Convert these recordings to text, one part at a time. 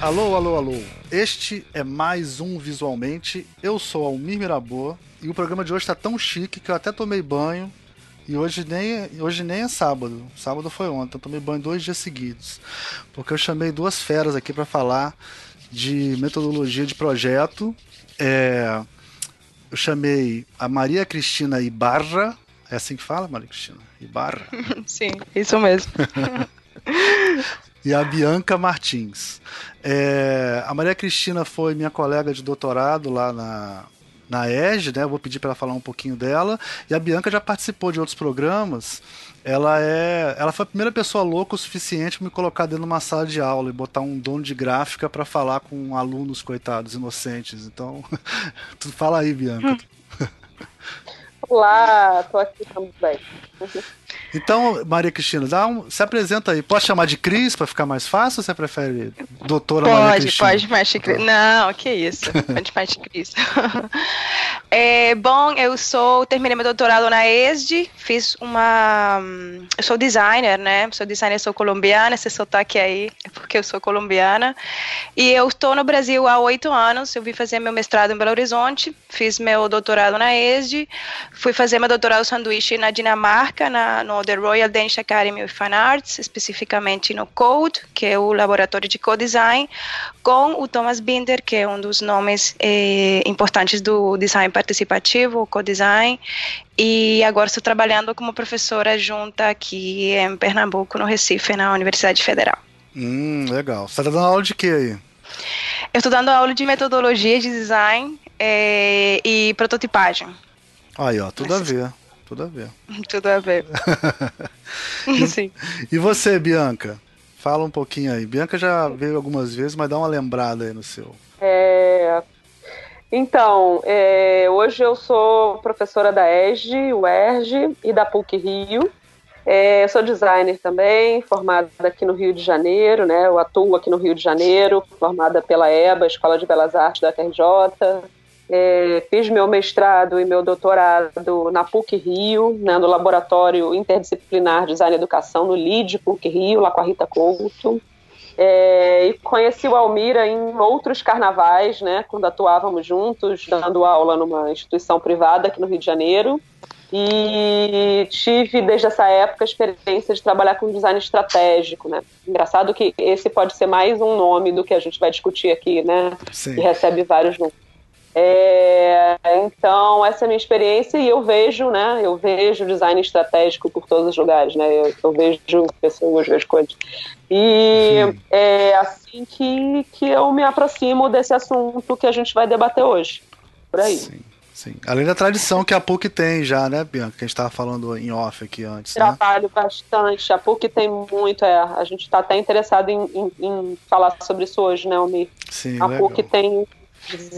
Alô, alô, alô. Este é mais um Visualmente. Eu sou Almir Mirabô e o programa de hoje está tão chique que eu até tomei banho. E hoje nem, hoje nem é sábado. Sábado foi ontem. Eu tomei banho dois dias seguidos. Porque eu chamei duas feras aqui para falar de metodologia de projeto. É, eu chamei a Maria Cristina Ibarra. É assim que fala, Maria Cristina? Ibarra? Sim, isso mesmo. e a Bianca Martins. É, a Maria Cristina foi minha colega de doutorado lá na, na EG, né? Vou pedir para ela falar um pouquinho dela. E a Bianca já participou de outros programas. Ela é, ela foi a primeira pessoa louca o suficiente para me colocar dentro de uma sala de aula e botar um dono de gráfica para falar com alunos coitados inocentes. Então, tu fala aí, Bianca. Olá, tô aqui também. Então, Maria Cristina, dá um, se apresenta aí. Pode chamar de Cris para ficar mais fácil ou você prefere doutora pode, Maria Cristina? Pode, pode, Cris. Não, que isso. Pode, pode, Cris. É, bom, eu sou, terminei meu doutorado na ESD, fiz uma, eu sou designer, né? Sou designer, sou colombiana, esse sotaque aí é porque eu sou colombiana. E eu estou no Brasil há oito anos, eu vim fazer meu mestrado em Belo Horizonte, fiz meu doutorado na ESD, fui fazer meu doutorado sanduíche na Dinamarca, na, no The Royal Danish Academy of Fine Arts, especificamente no Code, que é o laboratório de co-design, com o Thomas Binder, que é um dos nomes eh, importantes do design participativo, o co-design, e agora estou trabalhando como professora junta aqui em Pernambuco, no Recife, na Universidade Federal. Hum, legal. Você está dando aula de quê aí? Eu estou dando aula de metodologia de design eh, e prototipagem. Aí, ó, tudo a ver. Tudo a ver. Tudo a ver. e, Sim. E você, Bianca? Fala um pouquinho aí. Bianca já veio algumas vezes, mas dá uma lembrada aí no seu. É... Então, é... hoje eu sou professora da ESG, UERJ e da PUC Rio. É, sou designer também, formada aqui no Rio de Janeiro, né? Eu atuo aqui no Rio de Janeiro, formada pela EBA, Escola de Belas Artes da FRJ, é, fiz meu mestrado e meu doutorado na PUC Rio, né, no Laboratório Interdisciplinar de Design e Educação, no LID PUC Rio, lá com a Rita Couto. É, e conheci o Almira em outros carnavais, né, quando atuávamos juntos, dando aula numa instituição privada aqui no Rio de Janeiro. E tive, desde essa época, a experiência de trabalhar com design estratégico, né? Engraçado que esse pode ser mais um nome do que a gente vai discutir aqui, né? Sim. Que recebe vários nomes. É, então, essa é a minha experiência e eu vejo, né? Eu vejo design estratégico por todos os lugares, né? Eu, eu vejo pessoas, vejo coisas. E Sim. é assim que, que eu me aproximo desse assunto que a gente vai debater hoje. Por aí. Sim. Sim. Além da tradição que a PUC tem já, né, Bianca? Que a gente estava falando em off aqui antes. Né? Trabalho bastante. A PUC tem muito, é. A gente está até interessado em, em, em, falar sobre isso hoje, né, Almir? Sim, a legal. PUC tem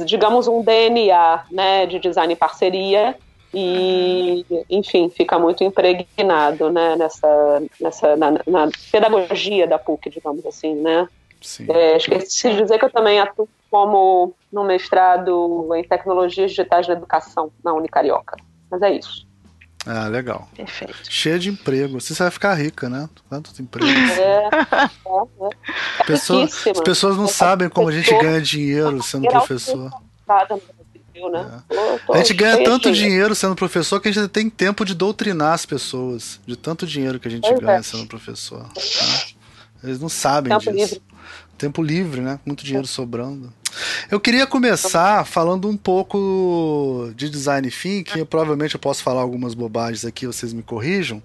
digamos, um DNA né, de design e parceria e, enfim, fica muito impregnado né, nessa, nessa na, na pedagogia da PUC, digamos assim, né? É, esqueci de dizer que eu também atuo como no mestrado em tecnologias digitais da educação na Unicarioca. Mas é isso. Ah, legal. Perfeito. Cheia de emprego. Você vai ficar rica, né? Tantos empregos. É, é, é. Pessoa, as pessoas não sabem como a gente ganha dinheiro sendo professor. Né? É. A gente ganha tanto dinheiro sendo professor que a gente tem tempo de doutrinar as pessoas. De tanto dinheiro que a gente ganha sendo professor. Né? Eles não sabem tempo disso. Livre. Tempo livre, né? Muito dinheiro sobrando. Eu queria começar falando um pouco de design thinking. Provavelmente eu posso falar algumas bobagens aqui, vocês me corrijam.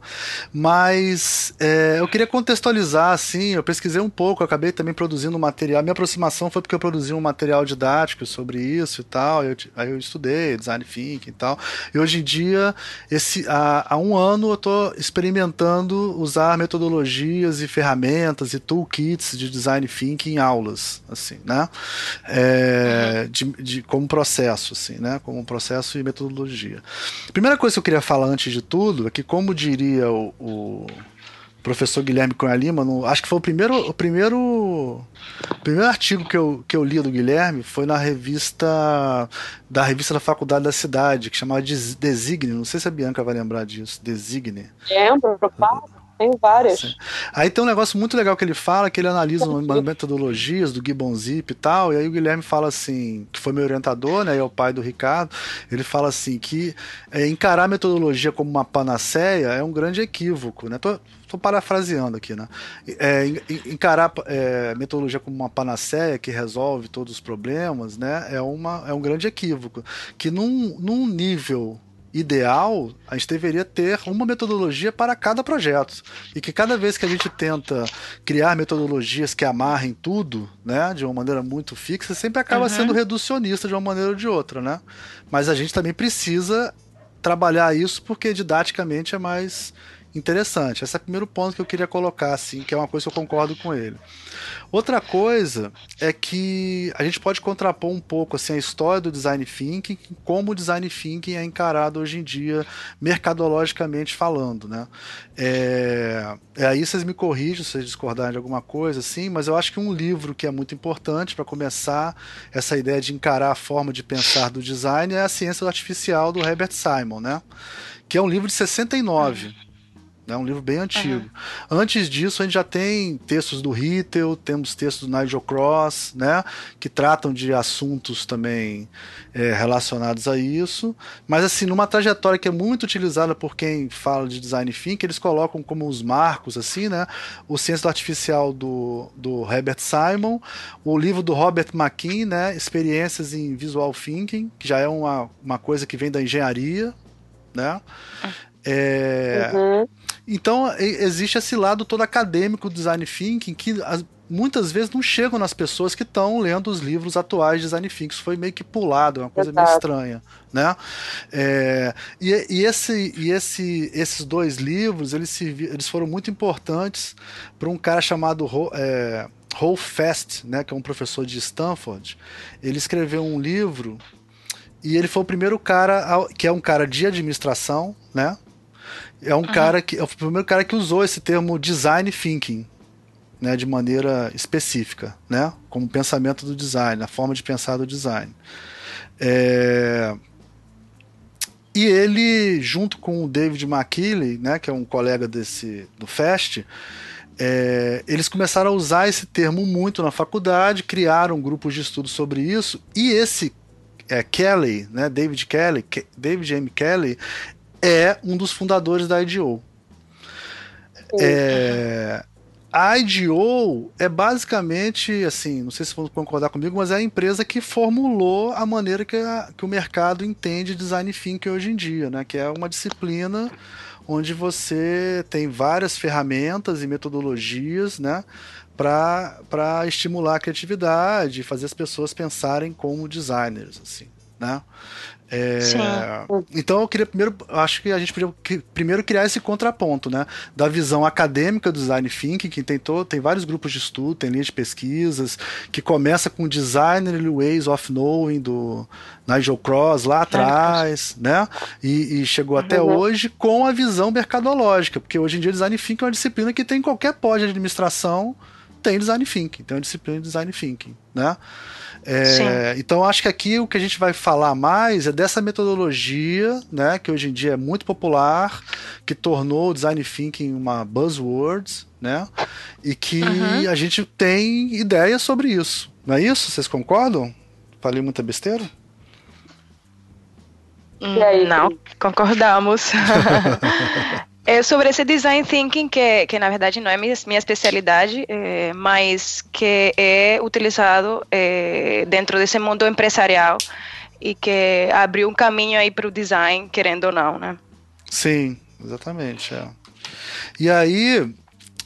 Mas é, eu queria contextualizar, assim. Eu pesquisei um pouco, eu acabei também produzindo um material. Minha aproximação foi porque eu produzi um material didático sobre isso e tal. Eu, aí eu estudei design thinking e tal. E hoje em dia, esse, há, há um ano, eu estou experimentando usar metodologias e ferramentas e toolkits de design thinking em aulas, assim, né? é, de, de, como processo, assim, né? Como processo e metodologia. Primeira coisa que eu queria falar antes de tudo é que, como diria o, o professor Guilherme Cunha Lima, no, acho que foi o primeiro, o primeiro, o primeiro artigo que eu, que eu li do Guilherme foi na revista da revista da Faculdade da Cidade, que chamava Designe. Não sei se a Bianca vai lembrar disso. Designe. Lembro, claro. Tem várias. Sim. Aí tem um negócio muito legal que ele fala, que ele analisa metodologias do Gibbon Zip e tal, e aí o Guilherme fala assim, que foi meu orientador, né, e é o pai do Ricardo, ele fala assim que é, encarar a metodologia como uma panaceia é um grande equívoco, né? Tô, tô parafraseando aqui, né? É, encarar é, metodologia como uma panaceia que resolve todos os problemas, né, é, uma, é um grande equívoco, que num, num nível ideal, a gente deveria ter uma metodologia para cada projeto. E que cada vez que a gente tenta criar metodologias que amarrem tudo, né, de uma maneira muito fixa, sempre acaba uhum. sendo reducionista de uma maneira ou de outra, né? Mas a gente também precisa trabalhar isso porque didaticamente é mais interessante. Esse é o primeiro ponto que eu queria colocar, assim, que é uma coisa que eu concordo com ele. Outra coisa é que a gente pode contrapor um pouco assim, a história do design thinking, como o design thinking é encarado hoje em dia, mercadologicamente falando. Né? É, é aí vocês me corrigem se vocês discordarem de alguma coisa, assim, mas eu acho que um livro que é muito importante para começar essa ideia de encarar a forma de pensar do design é A Ciência Artificial, do Herbert Simon, né? que é um livro de 69. É um livro bem antigo. Uhum. Antes disso, a gente já tem textos do Rittel, temos textos do Nigel Cross, né, que tratam de assuntos também é, relacionados a isso. Mas, assim, numa trajetória que é muito utilizada por quem fala de design thinking, eles colocam como os marcos, assim, né, o Ciência Artificial do, do Herbert Simon, o livro do Robert McKean, né, Experiências em Visual Thinking, que já é uma, uma coisa que vem da engenharia, né? É, uhum. Então existe esse lado todo acadêmico do design thinking que muitas vezes não chegam nas pessoas que estão lendo os livros atuais de design thinking. Isso foi meio que pulado, é uma coisa Exato. meio estranha, né? É, e, e, esse, e esse, esses dois livros eles, se, eles foram muito importantes para um cara chamado é, Hall Fast, né, que é um professor de Stanford. Ele escreveu um livro e ele foi o primeiro cara que é um cara de administração, né? É um uhum. cara que é o primeiro cara que usou esse termo design thinking, né, de maneira específica, né, como pensamento do design, a forma de pensar do design. É... E ele, junto com o David McKinley, né, que é um colega desse do Fest, é, eles começaram a usar esse termo muito na faculdade, criaram grupos de estudo sobre isso, e esse é, Kelly, né, David Kelly, David M. Kelly, é um dos fundadores da IDO. É, a IDO é basicamente, assim, não sei se vão concordar comigo, mas é a empresa que formulou a maneira que, a, que o mercado entende design thinking hoje em dia, né? Que é uma disciplina onde você tem várias ferramentas e metodologias, né? Para estimular a criatividade, fazer as pessoas pensarem como designers, assim, né? É, então eu queria primeiro, acho que a gente podia primeiro criar esse contraponto, né, da visão acadêmica do design thinking, que tentou, tem vários grupos de estudo, tem linhas de pesquisas, que começa com Designer Ways of Knowing do Nigel Cross lá atrás, né, e, e chegou uhum. até hoje com a visão mercadológica, porque hoje em dia design thinking é uma disciplina que tem em qualquer pós de administração, tem design thinking, tem uma disciplina de design thinking, né? É, então acho que aqui o que a gente vai falar mais é dessa metodologia, né, que hoje em dia é muito popular, que tornou o design thinking uma buzzword, né, e que uhum. a gente tem ideias sobre isso. Não é isso? Vocês concordam? Falei muita besteira? Não, concordamos. É sobre esse design thinking, que, que na verdade não é minha, minha especialidade, é, mas que é utilizado é, dentro desse mundo empresarial e que abriu um caminho aí para o design, querendo ou não, né? Sim, exatamente. É. E aí,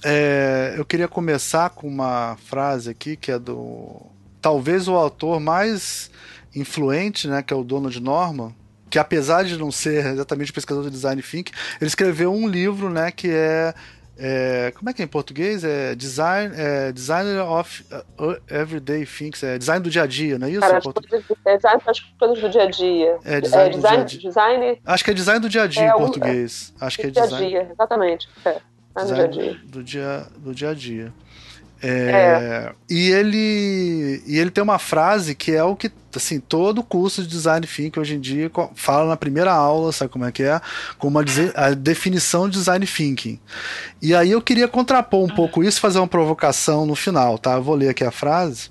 é, eu queria começar com uma frase aqui que é do talvez o autor mais influente, né, que é o Donald Norman, que apesar de não ser exatamente pesquisador de design thinking, ele escreveu um livro, né, que é, é como é que é em português? É Design, é, Designer of uh, Everyday Things, é Design do dia a dia, não é isso? Cara, as coisas, é design das coisas do dia a dia. É Design, é, design, dia design Acho que é Design do dia a dia é, em português. Acho que é Design. Dia a dia, exatamente. É, design, do dia a dia. Do dia, do dia, a dia. É, é. E ele e ele tem uma frase que é o que assim todo curso de design thinking hoje em dia fala na primeira aula, sabe como é que é, como a, a definição de design thinking. E aí eu queria contrapor um pouco isso, fazer uma provocação no final, tá? Eu vou ler aqui a frase.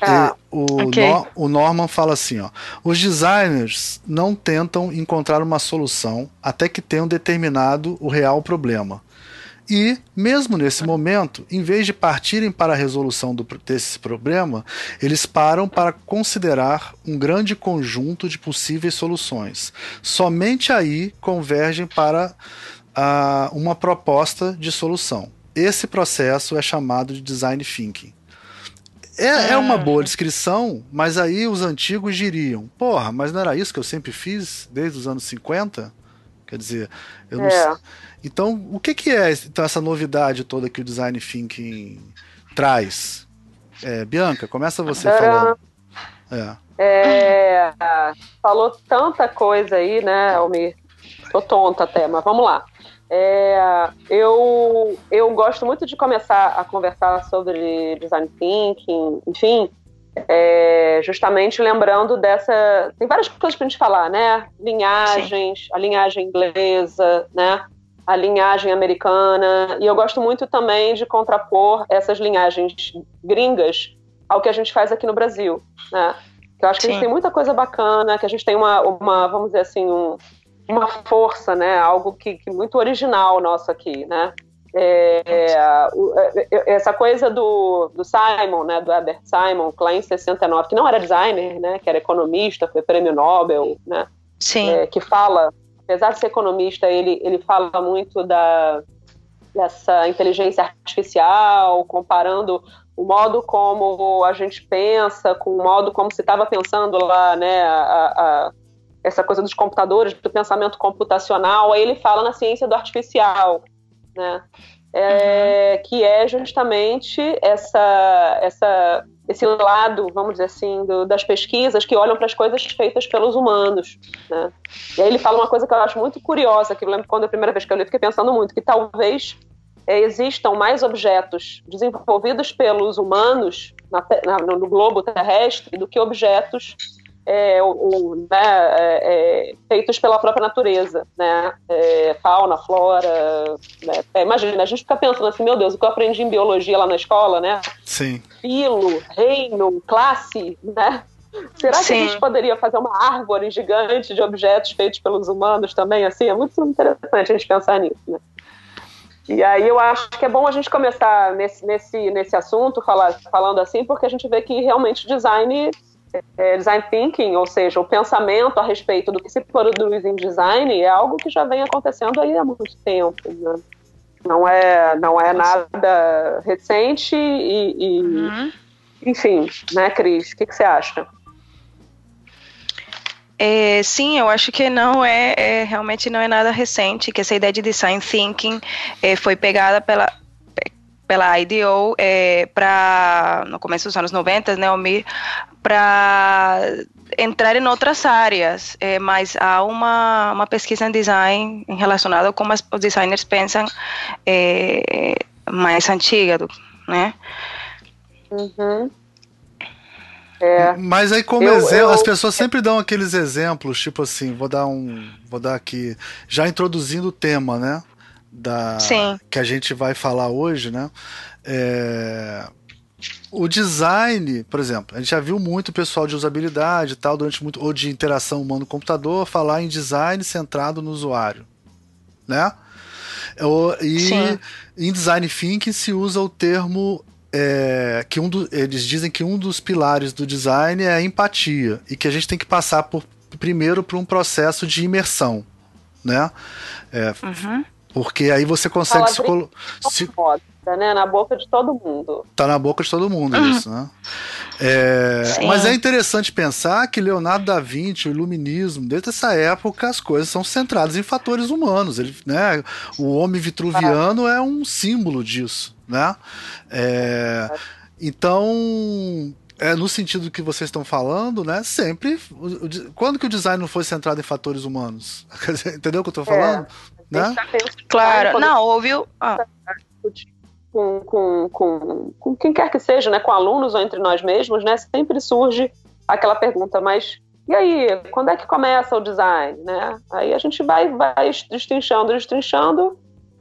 Ah, o, okay. no, o Norman fala assim: ó, os designers não tentam encontrar uma solução até que tenham determinado o real problema. E, mesmo nesse momento, em vez de partirem para a resolução do, desse problema, eles param para considerar um grande conjunto de possíveis soluções. Somente aí convergem para uma proposta de solução. Esse processo é chamado de design thinking. É, é uma boa descrição, mas aí os antigos diriam: porra, mas não era isso que eu sempre fiz desde os anos 50? Quer dizer, eu não é. Então, o que, que é então, essa novidade toda que o Design Thinking traz? É, Bianca, começa você falando. É. É, falou tanta coisa aí, né, Almir? Tô tonta até, mas vamos lá. É, eu, eu gosto muito de começar a conversar sobre design thinking, enfim, é, justamente lembrando dessa. Tem várias coisas para a gente falar, né? Linhagens, Sim. a linhagem inglesa, né? A linhagem americana. E eu gosto muito também de contrapor essas linhagens gringas ao que a gente faz aqui no Brasil, né? Que eu acho que Sim. a gente tem muita coisa bacana, que a gente tem uma, uma vamos dizer assim, um, uma força, né? Algo que, que muito original nosso aqui, né? É, é, é, essa coisa do, do Simon, né, do Herbert Simon, lá em 69, que não era designer, né, que era economista, foi prêmio Nobel, né, Sim. É, que fala, apesar de ser economista, ele, ele fala muito da, dessa inteligência artificial, comparando o modo como a gente pensa com o modo como se estava pensando lá, né, a, a, essa coisa dos computadores, do pensamento computacional, aí ele fala na ciência do artificial, né? É, uhum. Que é justamente essa, essa, esse lado, vamos dizer assim, do, das pesquisas que olham para as coisas feitas pelos humanos. Né? E aí ele fala uma coisa que eu acho muito curiosa, que eu lembro quando a primeira vez que eu li, fiquei pensando muito, que talvez é, existam mais objetos desenvolvidos pelos humanos na, na, no globo terrestre do que objetos é, o, né, é, é, feitos pela própria natureza, né? É, fauna, flora. Né? É, imagina, a gente fica pensando assim, meu Deus, o que eu aprendi em biologia lá na escola, né? Sim. Filo, reino, classe, né? Será Sim. que a gente poderia fazer uma árvore gigante de objetos feitos pelos humanos também? Assim, é muito interessante a gente pensar nisso, né? E aí eu acho que é bom a gente começar nesse, nesse, nesse assunto, falar, falando assim, porque a gente vê que realmente design é, design thinking, ou seja, o pensamento a respeito do que se produz em design, é algo que já vem acontecendo aí há muito tempo. Né? Não é, não é nada recente e, e uhum. enfim, né, Cris? O que, que você acha? É, sim, eu acho que não é, é, realmente não é nada recente, que essa ideia de design thinking é, foi pegada pela pela IDO é, para no começo dos anos 90, né, para entrar em outras áreas, é, mas há uma, uma pesquisa em design relacionada com como as, os designers pensam é, mais antiga, né? Uhum. É. Mas aí como eu, exemplo, eu... as pessoas sempre dão aqueles exemplos, tipo assim, vou dar um, vou dar aqui, já introduzindo o tema, né? Da Sim. que a gente vai falar hoje, né? É, o design, por exemplo, a gente já viu muito pessoal de usabilidade e tal, durante muito, ou de interação humano-computador, falar em design centrado no usuário, né? E Sim. em design thinking se usa o termo é, que um do, eles dizem que um dos pilares do design é a empatia e que a gente tem que passar por, primeiro por um processo de imersão, né? É, uhum. Porque aí você consegue se, colo se... né? Na boca de todo mundo. Tá na boca de todo mundo uhum. isso, né? É... Mas é interessante pensar que Leonardo da Vinci, o iluminismo, desde essa época as coisas são centradas em fatores humanos. Ele, né? O homem vitruviano é um símbolo disso, né? É... Então, é, no sentido que vocês estão falando, né? Sempre. O, o, quando que o design não foi centrado em fatores humanos? Entendeu o que eu estou falando? Né? Claro, não, houve. Ah. com, com, com, com quem quer que seja, né, com alunos ou entre nós mesmos, né, sempre surge aquela pergunta, mas e aí, quando é que começa o design, né? Aí a gente vai, vai destrinchando, destrinchando,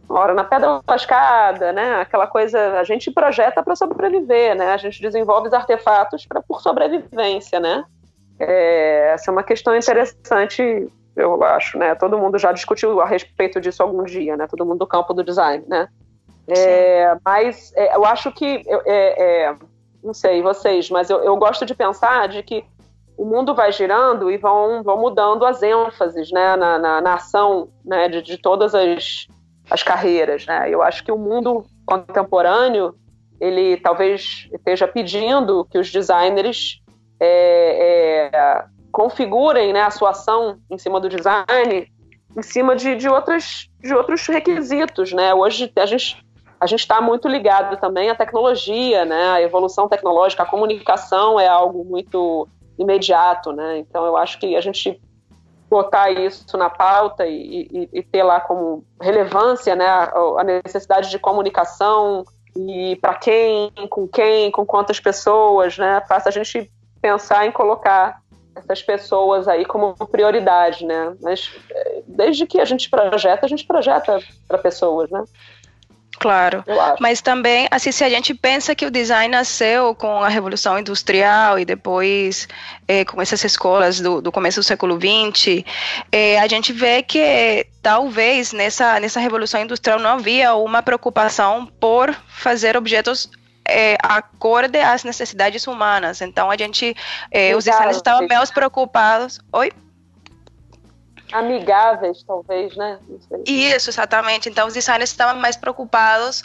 hora na pedra lascada, né? Aquela coisa, a gente projeta para sobreviver, né? A gente desenvolve os artefatos para por sobrevivência, né? É, essa é uma questão interessante, eu acho, né? Todo mundo já discutiu a respeito disso algum dia, né? Todo mundo do campo do design, né? É, mas é, eu acho que, é, é, não sei vocês, mas eu, eu gosto de pensar de que o mundo vai girando e vão, vão mudando as ênfases né, na, na, na ação né, de, de todas as, as carreiras. Né? Eu acho que o mundo contemporâneo ele talvez esteja pedindo que os designers é, é, configurem né, a sua ação em cima do design em cima de, de, outros, de outros requisitos. Né? Hoje a gente a gente está muito ligado também à tecnologia, né? Evolução tecnológica, a comunicação é algo muito imediato, né? Então eu acho que a gente botar isso na pauta e, e, e ter lá como relevância, né, a, necessidade de comunicação e para quem, com quem, com quantas pessoas, né, faça a gente pensar em colocar essas pessoas aí como prioridade, né? Mas eh, desde que a gente projeta, a gente projeta para pessoas, né? Claro, mas também, assim, se a gente pensa que o design nasceu com a Revolução Industrial e depois é, com essas escolas do, do, começo do século XX, é, a gente vê que talvez nessa, nessa Revolução Industrial não havia uma preocupação por fazer objetos é, acorde às necessidades humanas. Então, a gente, é, os designers estavam menos preocupados... Oi? amigáveis, talvez, né? Isso, exatamente. Então, os designers estavam mais preocupados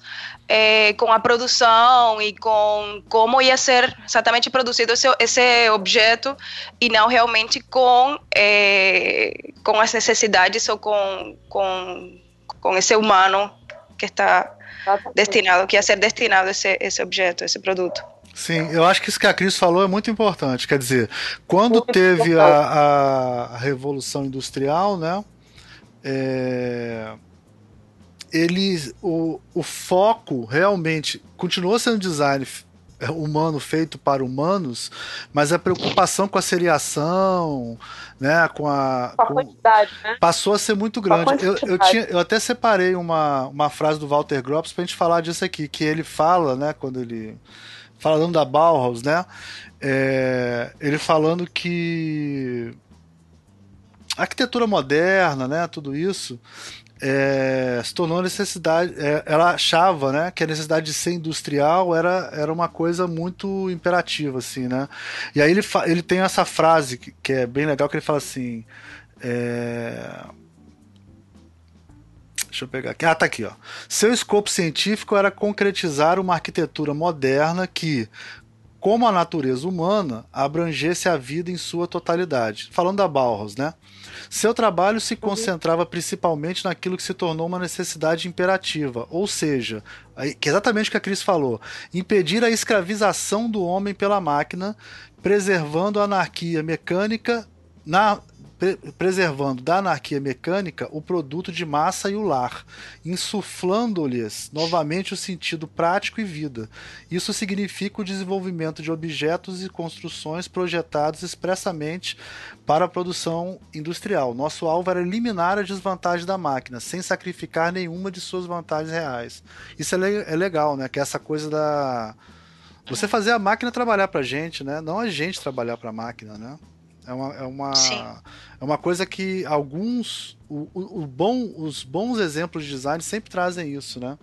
é, com a produção e com como ia ser exatamente produzido esse, esse objeto e não realmente com, é, com as necessidades ou com, com, com esse humano que está destinado, que ia ser destinado esse, esse objeto, esse produto. Sim, eu acho que isso que a Cris falou é muito importante. Quer dizer, quando teve a, a Revolução Industrial, né? É, ele, o, o foco realmente continuou sendo design humano feito para humanos, mas a preocupação com a seriação, né, com a, com a quantidade, né? passou a ser muito grande. Eu, eu, tinha, eu até separei uma, uma frase do Walter Gropius para a gente falar disso aqui, que ele fala, né, quando ele falando da Bauhaus, né? É, ele falando que a arquitetura moderna, né, tudo isso, é, se tornou necessidade. É, ela achava, né, que a necessidade de ser industrial era, era uma coisa muito imperativa, assim, né? E aí ele, ele tem essa frase que, que é bem legal que ele fala assim. É, Deixa eu pegar aqui. Ah, tá aqui, ó. Seu escopo científico era concretizar uma arquitetura moderna que, como a natureza humana, abrangesse a vida em sua totalidade. Falando da Bauhaus, né? Seu trabalho se concentrava principalmente naquilo que se tornou uma necessidade imperativa, ou seja, que é exatamente o que a Cris falou, impedir a escravização do homem pela máquina, preservando a anarquia mecânica na preservando da anarquia mecânica o produto de massa e o lar, insuflando-lhes novamente o sentido prático e vida. Isso significa o desenvolvimento de objetos e construções projetados expressamente para a produção industrial. Nosso alvo era eliminar a desvantagem da máquina, sem sacrificar nenhuma de suas vantagens reais. Isso é, le é legal, né? Que é essa coisa da você fazer a máquina trabalhar para a gente, né? Não a gente trabalhar para a máquina, né? É uma, é uma, é uma coisa que alguns. O, o, o, bom, os bons exemplos de design sempre trazem isso, né?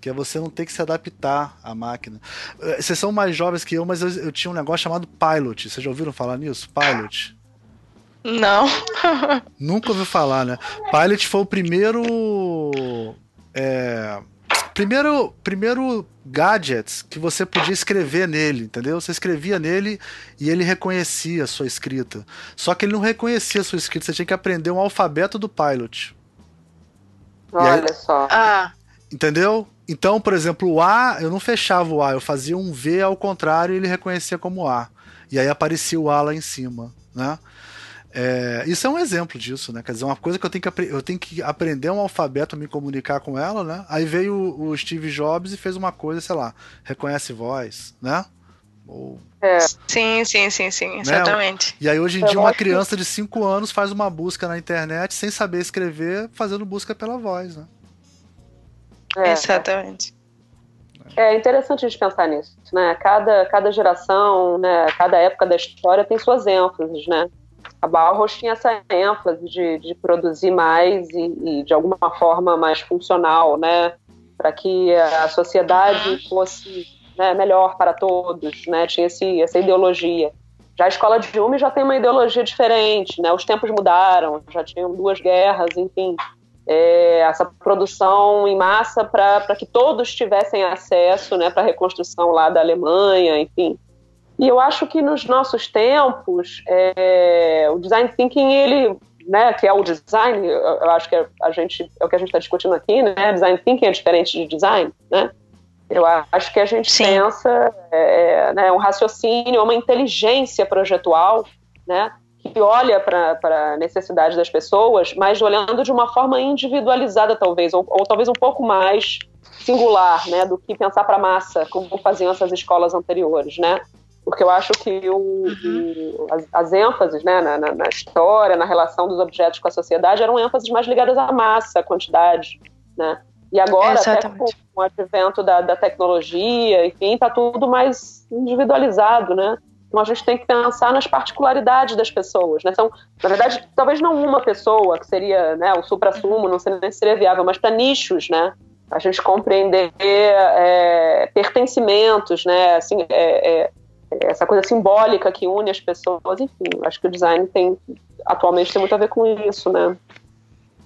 Que é você não ter que se adaptar à máquina. Eh, vocês são mais jovens que eu, mas eu, eu tinha um negócio chamado Pilot. Vocês já ouviram falar nisso? Pilot. Não. Nunca ouviu falar, né? Pilot foi o primeiro. É, primeiro, primeiro gadgets que você podia escrever nele, entendeu? Você escrevia nele e ele reconhecia a sua escrita. Só que ele não reconhecia a sua escrita, você tinha que aprender um alfabeto do Pilot. Olha aí, só. Ah. Entendeu? Então, por exemplo, o A, eu não fechava o A, eu fazia um V ao contrário e ele reconhecia como A. E aí aparecia o A lá em cima, né? É, isso é um exemplo disso, né? Quer dizer, uma coisa que eu tenho que, eu tenho que aprender um alfabeto, me comunicar com ela, né? Aí veio o, o Steve Jobs e fez uma coisa, sei lá, reconhece voz, né? Ou... É. Sim, sim, sim, sim, né? exatamente. Né? E aí hoje em dia uma criança de 5 anos faz uma busca na internet sem saber escrever, fazendo busca pela voz, né? É. Exatamente. É interessante a gente pensar nisso, né? Cada, cada geração, né? Cada época da história tem suas ênfases, né? A Bauhaus tinha essa ênfase de, de produzir mais e, e de alguma forma mais funcional, né? Para que a sociedade fosse né, melhor para todos, né? Tinha esse, essa ideologia. Já a escola de Hume já tem uma ideologia diferente, né? Os tempos mudaram, já tinham duas guerras, enfim. É, essa produção em massa para que todos tivessem acesso, né? Para a reconstrução lá da Alemanha, enfim. E eu acho que nos nossos tempos, é, o design thinking ele né, que é o design, eu acho que a gente é o que a gente está discutindo aqui, né? Design thinking é diferente de design, né? Eu acho que a gente Sim. pensa é, né, um raciocínio, uma inteligência projetual, né, que olha para a necessidade das pessoas, mas olhando de uma forma individualizada, talvez, ou, ou talvez um pouco mais singular, né, do que pensar para a massa, como faziam essas escolas anteriores, né? Porque eu acho que o, uhum. o, as, as, ênfases né, na, na, na, história, na relação dos objetos com a sociedade, eram ênfases mais ligadas à massa, à quantidade, né? E agora, Exatamente. até com o advento da, da tecnologia, enfim, está tudo mais individualizado, né? Então a gente tem que pensar nas particularidades das pessoas, né? São, na verdade, talvez não uma pessoa, que seria né, o supra-sumo, não seria, seria viável, mas para nichos, né? A gente compreender é, pertencimentos, né? Assim, é, é, essa coisa simbólica que une as pessoas, enfim, acho que o design tem atualmente tem muito a ver com isso, né?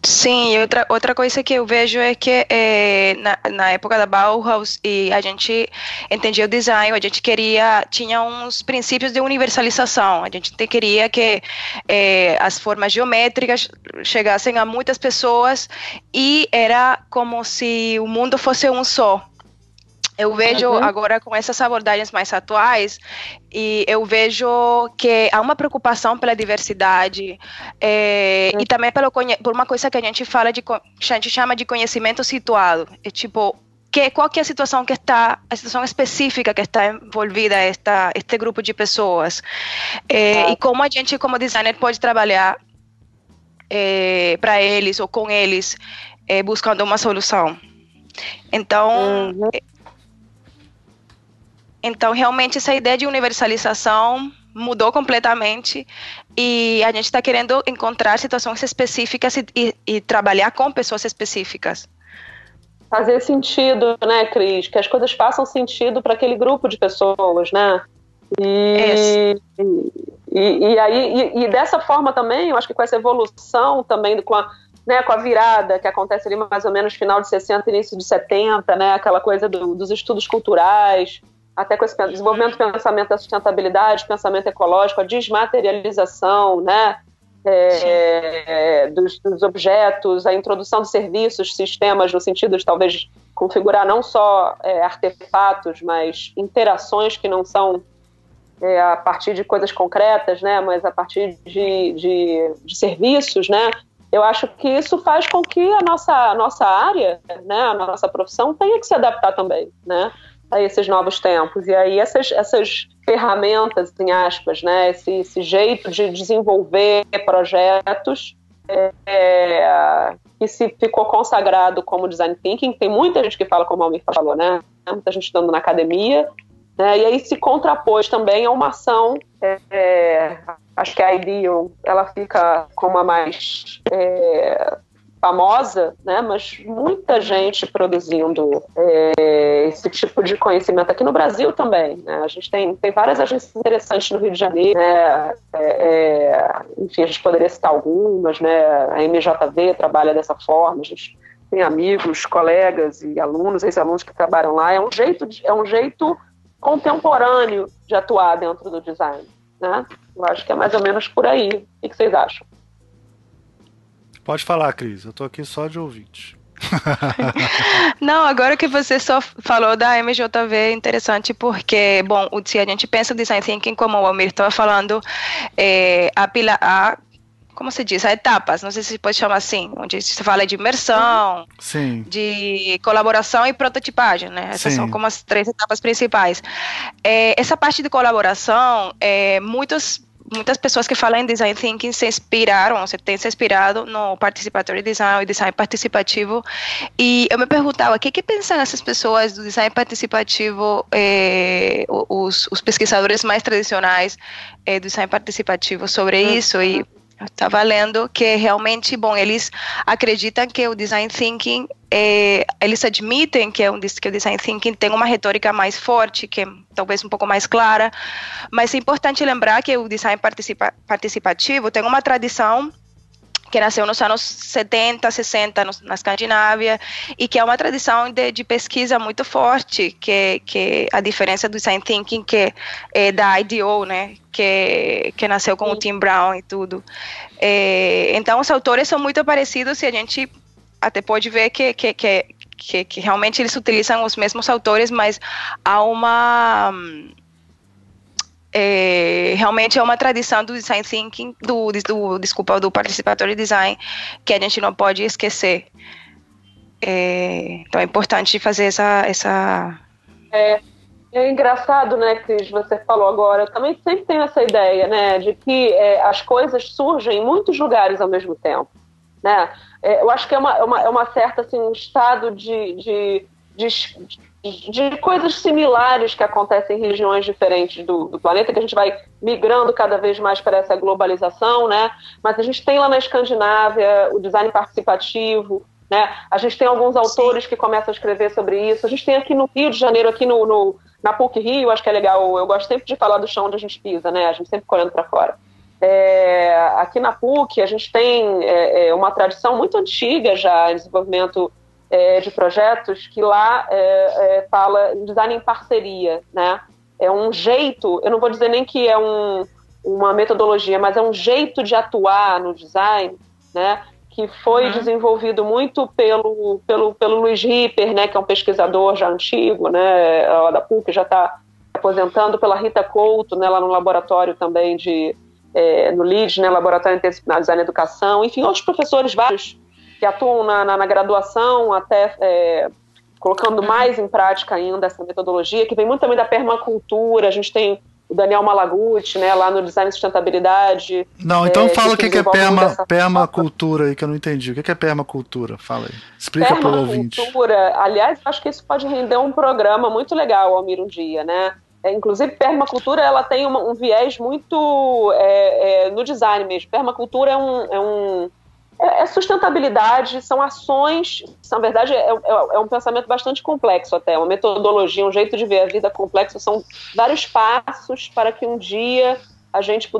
Sim, outra, outra coisa que eu vejo é que é, na, na época da Bauhaus e a gente entendia o design, a gente queria, tinha uns princípios de universalização, a gente queria que é, as formas geométricas chegassem a muitas pessoas e era como se o mundo fosse um só, eu vejo uhum. agora com essas abordagens mais atuais e eu vejo que há uma preocupação pela diversidade é, uhum. e também pelo, por uma coisa que a gente fala de a gente chama de conhecimento situado. É tipo que qual que é a situação que está a situação específica que está envolvida esta este grupo de pessoas é, uhum. e como a gente como designer pode trabalhar é, para eles ou com eles buscando uma solução. Então, uhum. Então, realmente, essa ideia de universalização mudou completamente e a gente está querendo encontrar situações específicas e, e, e, trabalhar com pessoas específicas. Fazer sentido, né, Cris? Que as coisas façam sentido para aquele grupo de pessoas, né? E, e, e, aí, e, dessa forma também, eu acho que com essa evolução também, com a, né, com a virada que acontece ali mais ou menos final de 60, início de 70, né, aquela coisa do, dos estudos culturais, até com esse desenvolvimento do pensamento da sustentabilidade, pensamento ecológico, a desmaterialização, né, é, dos, dos, objetos, a introdução de serviços, sistemas, no sentido de talvez configurar não só é, artefatos, mas interações que não são é, a partir de coisas concretas, né, mas a partir de, de, de, serviços, né, eu acho que isso faz com que a nossa, a nossa área, né, a nossa profissão tenha que se adaptar também, né, a esses novos tempos. E aí essas, essas ferramentas, em aspas, né, esse, esse jeito de desenvolver projetos é, é, que se ficou consagrado como design thinking, tem muita gente que fala como a Almir falou, né, muita gente estando na academia, né, e aí se contrapôs também a uma ação, é, é acho que a Ideal, ela fica como a mais é, famosa, né, mas muita gente produzindo é, esse tipo de conhecimento aqui no Brasil também. Né? A gente tem, tem várias agências interessantes no Rio de Janeiro, né? É, é enfim, a gente poderia citar algumas, né? a MJV trabalha dessa forma, a gente tem amigos, colegas e alunos, ex-alunos que trabalham lá. É um jeito, de, é um jeito contemporâneo de atuar dentro do design. Né? Eu acho que é mais ou menos por aí. O que vocês acham? Pode falar, Cris. Eu tô aqui só de ouvinte. Não, agora que você só falou da MJV é interessante porque, bom, se a gente pensa o design thinking como o Almir estava falando, é, a, pila, a como se diz, etapas, não sei se pode chamar assim, onde se fala de imersão, Sim. de colaboração e prototipagem, né? Essas Sim. são como as três etapas principais. É, essa parte de colaboração, é, muitos muitas pessoas que falam em design thinking se inspiraram, se têm se inspirado no participatory design, o design participativo. E eu me perguntava, o que, que pensam essas pessoas do design participativo, eh, os, os, pesquisadores mais tradicionais eh, do design participativo sobre uhum. isso? E estava lendo que realmente, bom, eles acreditam que o design thinking, é, eles admitem que, é um, que o design thinking tem uma retórica mais forte, que talvez um pouco mais clara, mas é importante lembrar que o design participa, participativo tem uma tradição que nasceu nos anos 70, 60 no, na Escandinávia e que é uma tradição de, de, pesquisa muito forte, que que a diferença do design thinking que é da IDEO, né, que que nasceu com Sim. o Tim Brown e tudo. É, então os autores são muito parecidos e a gente até pode ver que que, que que, que realmente eles utilizam os mesmos autores, mas há uma é, realmente é uma tradição do design thinking, do, do desculpa, do participatory design, que a gente não pode esquecer. É, então é importante fazer essa. essa... É, é engraçado, né, Cris, você falou agora. Eu também sempre tenho essa ideia, né, de que é, as coisas surgem em muitos lugares ao mesmo tempo. Né? É, eu acho que é uma, é uma, é uma certa assim, um estado de, de, de de coisas similares que acontecem em regiões diferentes do, do, planeta, que a gente vai migrando cada vez mais para essa globalização, né? Mas a gente tem lá na Escandinávia o design participativo, né? A gente tem alguns autores que começam a escrever sobre isso. A gente tem aqui no Rio de Janeiro, aqui no, no na PUC Rio, acho que é legal. Eu gosto sempre de falar do chão onde a gente pisa, né? A gente sempre olhando para fora. É, aqui na PUC a gente tem é, é, uma tradição muito antiga já em desenvolvimento é, de projetos que lá é, é, fala em design em parceria, né? É um jeito, eu não vou dizer nem que é um, uma metodologia, mas é um jeito de atuar no design, né? Que foi uhum. desenvolvido muito pelo, pelo, pelo Luiz Ripper, né? Que é um pesquisador já antigo, né? Lá da PUC já está aposentando pela Rita Couto, né? Lá no laboratório também de é, no LIDS, né? Laboratório Interdisciplinar de Design e Educação, enfim, outros professores vários que atuam na, na, na graduação, até é, colocando mais em prática ainda essa metodologia, que vem muito também da permacultura. A gente tem o Daniel Malaguti, né, lá no Design e Sustentabilidade. Não, então é, fala o que, que, é perma, permacultura aí, que eu não entendi. O que é permacultura? Fala aí. Explica para o ouvinte. Permacultura, aliás, acho que isso pode render um programa muito legal, Almir, um dia, né? É, inclusive, permacultura ela tem uma, um viés muito é, é, no design mesmo. Permacultura é um, é um é, é, sustentabilidade, são ações, na verdade é, é, é, um pensamento bastante complexo até, uma metodologia, um jeito de ver a vida complexo, são vários passos para que um dia a gente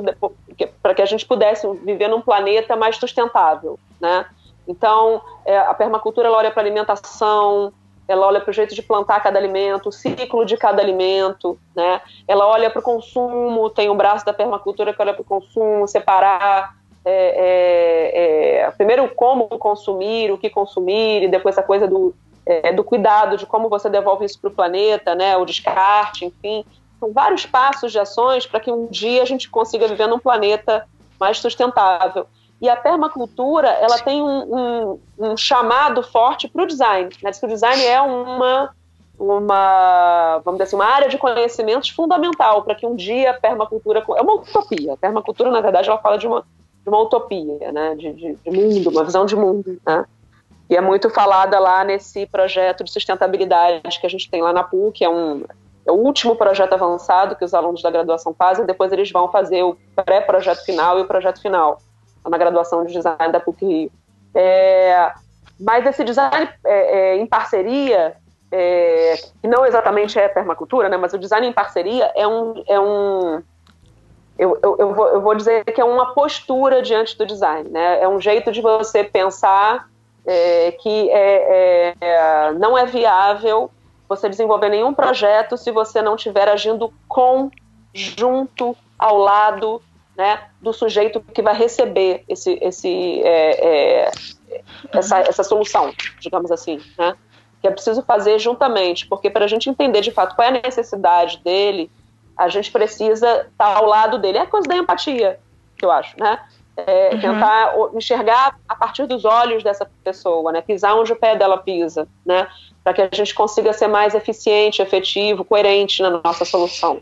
para que a gente pudesse viver num planeta mais sustentável, né? Então, é, a permacultura ela olha para alimentação, ela olha para o jeito de plantar cada alimento, o ciclo de cada alimento, né? Ela olha para o consumo, tem um braço da permacultura que olha para o consumo, separar é, é, é, primeiro como consumir, o que consumir, e depois a coisa do, é, do cuidado de como você devolve isso para o planeta, né, o descarte, enfim. São vários passos de ações para que um dia a gente consiga viver num planeta mais sustentável. E a permacultura, ela tem um, um, um chamado forte para o design. Né? O design é uma, uma, vamos dizer assim, uma área de conhecimentos fundamental para que um dia a permacultura... É uma utopia. A permacultura, na verdade, ela fala de uma de uma utopia, né, de, de, de, mundo, uma visão de mundo, né, e é muito falada lá nesse projeto de sustentabilidade que a gente tem lá na PUC, é um é o último projeto avançado que os alunos da graduação fazem, depois eles vão fazer o pré-projeto final e o projeto final, na graduação de design da PUC Rio. É, mas esse design é, é, em parceria, é, que não exatamente é permacultura, né, mas o design em parceria é um, é um eu, eu, eu, vou, eu vou dizer que é uma postura diante do design, né? É um jeito de você pensar é, que é, é, não é viável você desenvolver nenhum projeto se você não estiver agindo com, junto, ao lado né, do sujeito que vai receber esse, esse, é, é, essa, essa solução, digamos assim, né? Que é preciso fazer juntamente, porque para a gente entender de fato qual é a necessidade dele, a gente precisa estar tá ao lado dele. É a coisa da empatia, que eu acho, né? É, uhum. Tentar enxergar a partir dos olhos dessa pessoa, né? Pisar onde o pé dela pisa, né? Para que a gente consiga ser mais eficiente, efetivo, coerente na nossa solução.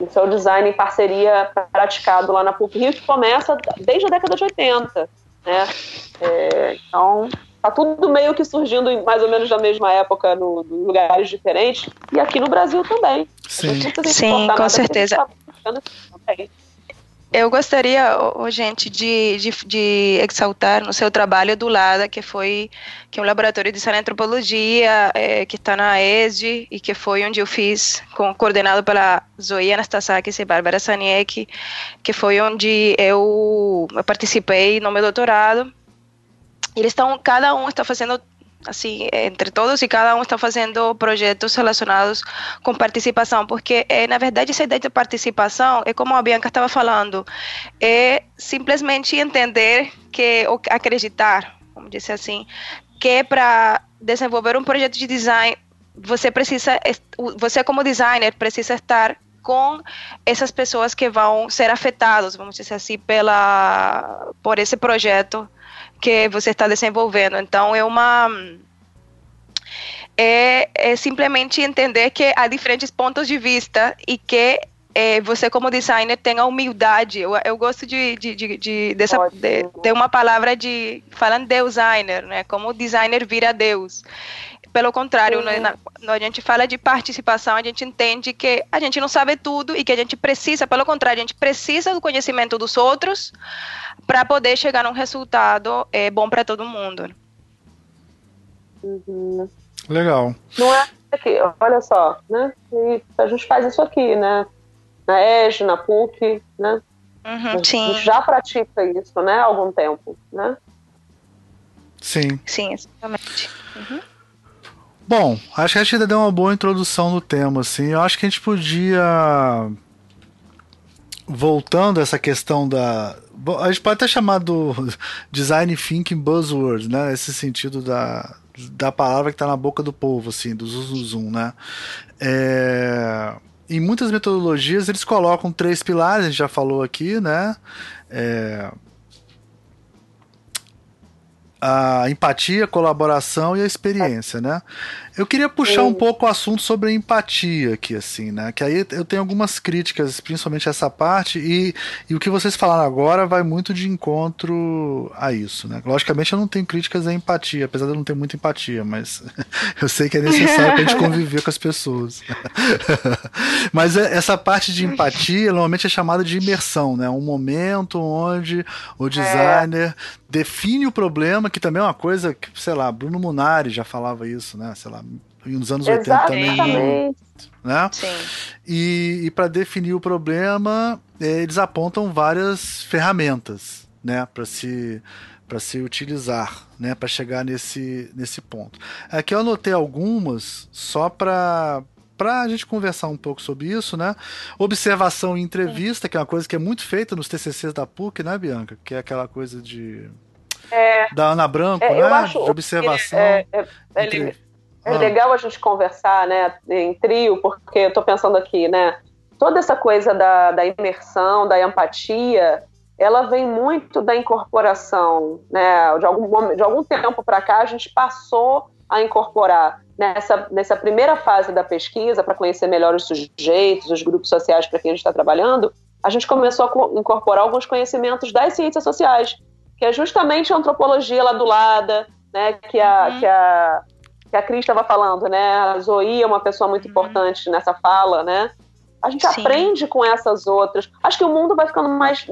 Isso é o design em parceria praticado lá na PUC Rio, que começa desde a década de 80. Né? É, então, tá tudo meio que surgindo mais ou menos na mesma época no, em lugares diferentes e aqui no Brasil também. Sim, Sim com certeza. Tá eu gostaria, gente, de, de, de, exaltar no seu trabalho do LADA, que foi que é um laboratório de antropologia é, que está na ESD e que foi onde eu fiz, com, coordenado pela Zoe Anastasakis e Bárbara Saniek, que foi onde eu, eu participei no meu doutorado. Eles estão, cada um está fazendo assim, entre todos e cada um está fazendo projetos relacionados com participação, porque é, na verdade essa ideia de participação é como a Bianca estava falando, é simplesmente entender que, ou acreditar, vamos dizer assim, que para desenvolver um projeto de design, você precisa, você como designer precisa estar com essas pessoas que vão ser afetadas, vamos dizer assim, pela, por esse projeto que você está desenvolvendo. Então, é uma. É, é, simplesmente entender que há diferentes pontos de vista e que é, você como designer tenha humildade. Eu, eu gosto de, de, de, de dessa, de, de, uma palavra de falando designer, né? Como designer vira Deus. Pelo contrário, né, na, a gente fala de participação, a gente entende que a gente não sabe tudo e que a gente precisa, pelo contrário, a gente precisa do conhecimento dos outros para poder chegar a um resultado é, bom para todo mundo. Uhum. Legal. Não é aqui, olha só, né? E a gente faz isso aqui, né? Na EJ, na PUC, né? Uhum, a sim. gente já pratica isso, né? Há algum tempo, né? Sim. Sim, exatamente. Uhum. Bom, acho que a gente ainda deu uma boa introdução no tema, assim. Eu acho que a gente podia. Voltando a essa questão da. A gente pode até chamar do design thinking buzzword, né? Esse sentido da, da palavra que está na boca do povo, assim, do zum né? É, em muitas metodologias eles colocam três pilares, a gente já falou aqui, né? É, a empatia, a colaboração e a experiência, né? Eu queria puxar um pouco o assunto sobre a empatia aqui, assim, né? Que aí eu tenho algumas críticas, principalmente essa parte, e, e o que vocês falaram agora vai muito de encontro a isso, né? Logicamente eu não tenho críticas à empatia, apesar de eu não ter muita empatia, mas eu sei que é necessário pra gente conviver com as pessoas. mas é, essa parte de empatia normalmente é chamada de imersão, né? Um momento onde o é. designer é. define o problema, que também é uma coisa que, sei lá, Bruno Munari já falava isso, né? Sei lá, nos anos Exatamente. 80 também. Né? Sim. E, e para definir o problema, eles apontam várias ferramentas né, para se para se utilizar, né, para chegar nesse, nesse ponto. Aqui eu anotei algumas só para para a gente conversar um pouco sobre isso, né? Observação e entrevista, que é uma coisa que é muito feita nos TCCs da PUC, né, Bianca? Que é aquela coisa de é, da Ana Branco, é, né? de observação. É, é, é legal a gente conversar, né, em trio, porque eu estou pensando aqui, né, toda essa coisa da, da imersão, da empatia, ela vem muito da incorporação, né, de algum, de algum tempo para cá a gente passou a incorporar nessa, nessa primeira fase da pesquisa, para conhecer melhor os sujeitos, os grupos sociais para quem a gente está trabalhando, a gente começou a incorporar alguns conhecimentos das ciências sociais, que é justamente a antropologia lá do lado, né, que a, uhum. que a que a Cris estava falando, né? A Zoe é uma pessoa muito uhum. importante nessa fala, né? A gente Sim. aprende com essas outras. Acho que o mundo vai ficando mais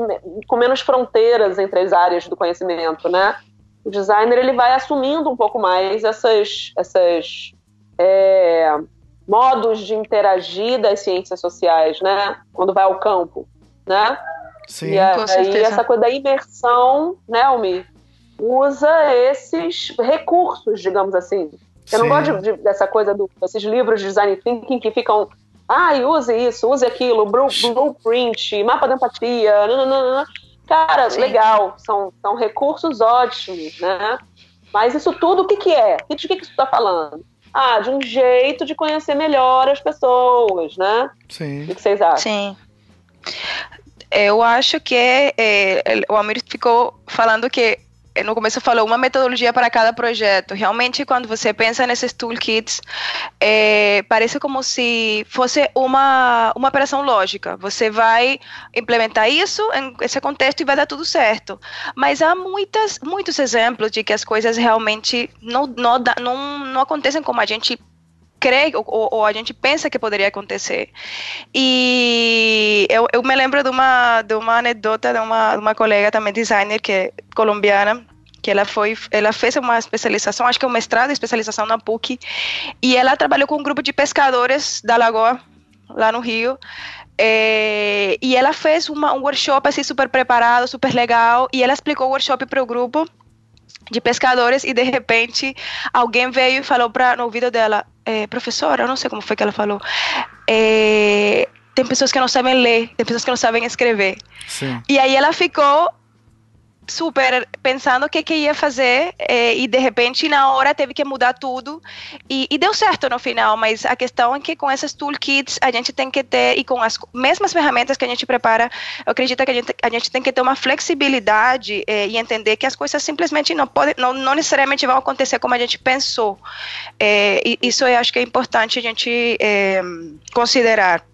com menos fronteiras entre as áreas do conhecimento, né? O designer ele vai assumindo um pouco mais essas, essas é, modos de interagir das ciências sociais, né? Quando vai ao campo, né? Sim, e aí essa coisa da imersão, né, Almi, usa esses recursos, digamos assim, eu não gosto de, dessa coisa do, desses livros de design thinking que ficam. Ah, use isso, use aquilo, blueprint, mapa de empatia. Nananana. Cara, Sim. legal, são, são recursos ótimos, né? Mas isso tudo o que, que é? De que, que isso está falando? Ah, de um jeito de conhecer melhor as pessoas, né? Sim. O que vocês acham? Sim. Eu acho que é, o Amir ficou falando que no começo falou uma metodologia para cada projeto. Realmente, quando você pensa nesses toolkits, é, parece como se fosse uma, uma operação lógica. Você vai implementar isso em esse contexto e vai dar tudo certo. Mas há muitas, muitos exemplos de que as coisas realmente não, não, não, não acontecem como a gente crê ou, ou, a gente pensa que poderia acontecer. E eu, eu me lembro de uma, de uma anedota de uma, de uma colega também designer que é colombiana que ela foi, ela fez uma especialização, acho que é um mestrado, especialização na PUC, e ela trabalhou com um grupo de pescadores da Lagoa, lá no Rio, é, e ela fez uma, um workshop assim super preparado, super legal, e ela explicou o workshop para o grupo de pescadores e de repente alguém veio e falou para no ouvido dela é, professora, eu não sei como foi que ela falou, é, tem pessoas que não sabem ler, tem pessoas que não sabem escrever. Sim. E aí ela ficou super pensando o que, que ia fazer é, e de repente na hora teve que mudar tudo e, e, deu certo no final, mas a questão é que com essas toolkits a gente tem que ter e com as mesmas ferramentas que a gente prepara, eu acredito que a gente, a gente tem que ter uma flexibilidade é, e entender que as coisas simplesmente não podem, não, não necessariamente vão acontecer como a gente pensou. É, e isso eu acho que é importante a gente é, considerar.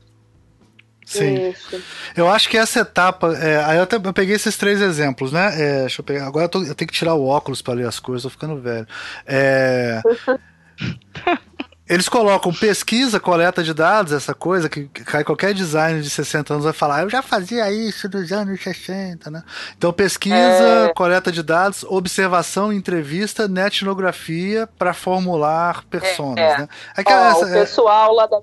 Sim. Isso. Eu acho que essa etapa. É, aí eu, até, eu peguei esses três exemplos, né? É, deixa eu pegar. Agora eu, tô, eu, tenho que tirar o óculos para ler as coisas, tô ficando velho. É, eles colocam pesquisa, coleta de dados, essa coisa que, cai qualquer designer de 60 anos vai falar, eu já fazia isso nos anos 60, né? Então, pesquisa, é... coleta de dados, observação, entrevista, netnografia para formular personas, é, né? Aquela, essa, o pessoal lá da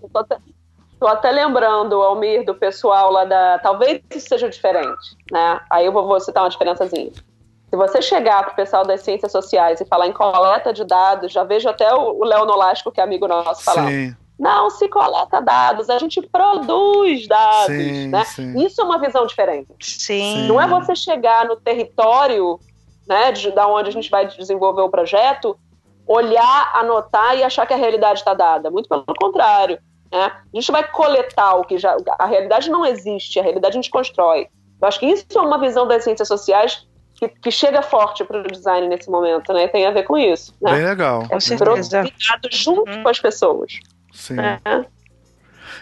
Tô até lembrando, Almir, do pessoal lá da. Talvez isso seja diferente, né? Aí eu vou, citar uma diferençazinha. Se você chegar para o pessoal das ciências sociais e falar em coleta de dados, já vejo até o Léo Nolasco, que é amigo nosso, falando. Sim. Não se coleta dados, a gente produz dados, sim, né? Sim. Isso é uma visão diferente. Sim. Não é você chegar no território, né, de, da onde a gente vai desenvolver o projeto, olhar, anotar e achar que a realidade está dada. Muito pelo contrário. Né? A gente vai coletar o que já. A realidade não existe, a realidade a gente constrói. Eu acho que isso é uma visão das ciências sociais que, que chega forte para o design nesse momento, né? Tem a ver com isso. Né? Bem legal. Com certeza. junto hum. com as pessoas. Sim. É.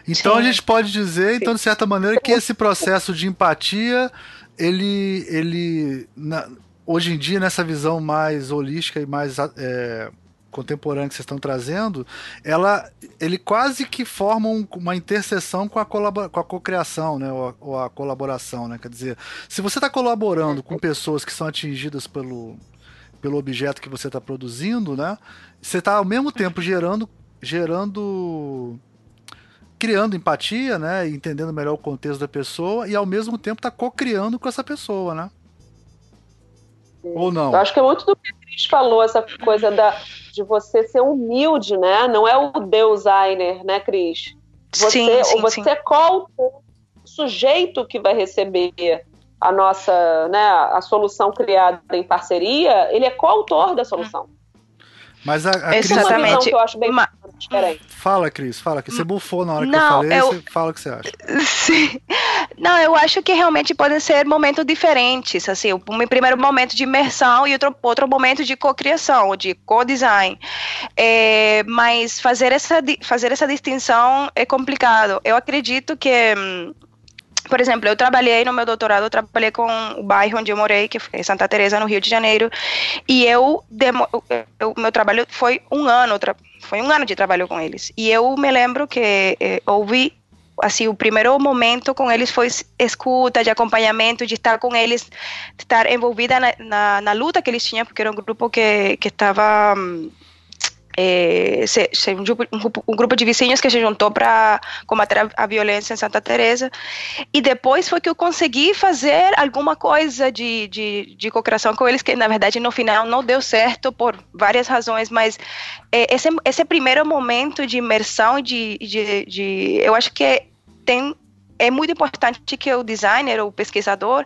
Então Sim. a gente pode dizer, então, de certa maneira, que esse processo de empatia, ele, ele na, hoje em dia, nessa visão mais holística e mais é, contemporânea que vocês estão trazendo, ela, ele quase que forma um, uma interseção com a, com a cocriação, né, ou a, ou a, colaboração, né? Quer dizer, se você está colaborando com pessoas que são atingidas pelo, pelo objeto que você está produzindo, né, você está ao mesmo tempo gerando, gerando criando empatia, né, entendendo melhor o contexto da pessoa e ao mesmo tempo está co-criando com essa pessoa, né? Ou não? Eu acho que é muito do que a Cris falou, essa coisa da, de você ser humilde, né? Não é o designer, né, Cris? Você, sim, sim, você sim. é qual o sujeito que vai receber a nossa, né, a solução criada em parceria, ele é coautor da solução. Mas a, a Exatamente. Cris... que eu acho bem Uma... diferente. Fala, Cris, fala que você bufou na hora que Não, eu falei, eu... você fala o que você acha. Sim. Não, eu acho que realmente podem ser momentos diferentes, assim, um primeiro momento de imersão e outro, outro momento de cocriação, de co-design. É, mas fazer essa, fazer essa distinção é complicado. Eu acredito que hum, por exemplo, eu trabalhei no meu doutorado, eu trabalhei com o bairro onde eu morei, que foi Santa Teresa, no Rio de Janeiro, e eu, o meu trabalho foi um ano, foi um ano de trabalho com eles. E eu me lembro que eh, houve assim, o primeiro momento com eles foi escuta, de acompanhamento, de estar com eles, de estar envolvida na, na, na luta que eles tinham, porque era um grupo que, que estava é, se, um, um, grupo, de vizinhos que se juntou para combater a, a, violência em Santa Teresa. E depois foi que eu consegui fazer alguma coisa de, de, de cooperação com eles que na verdade no final não deu certo por várias razões mas é, esse, esse primeiro momento de imersão de, de, de eu acho que tem é muito importante que o designer ou pesquisador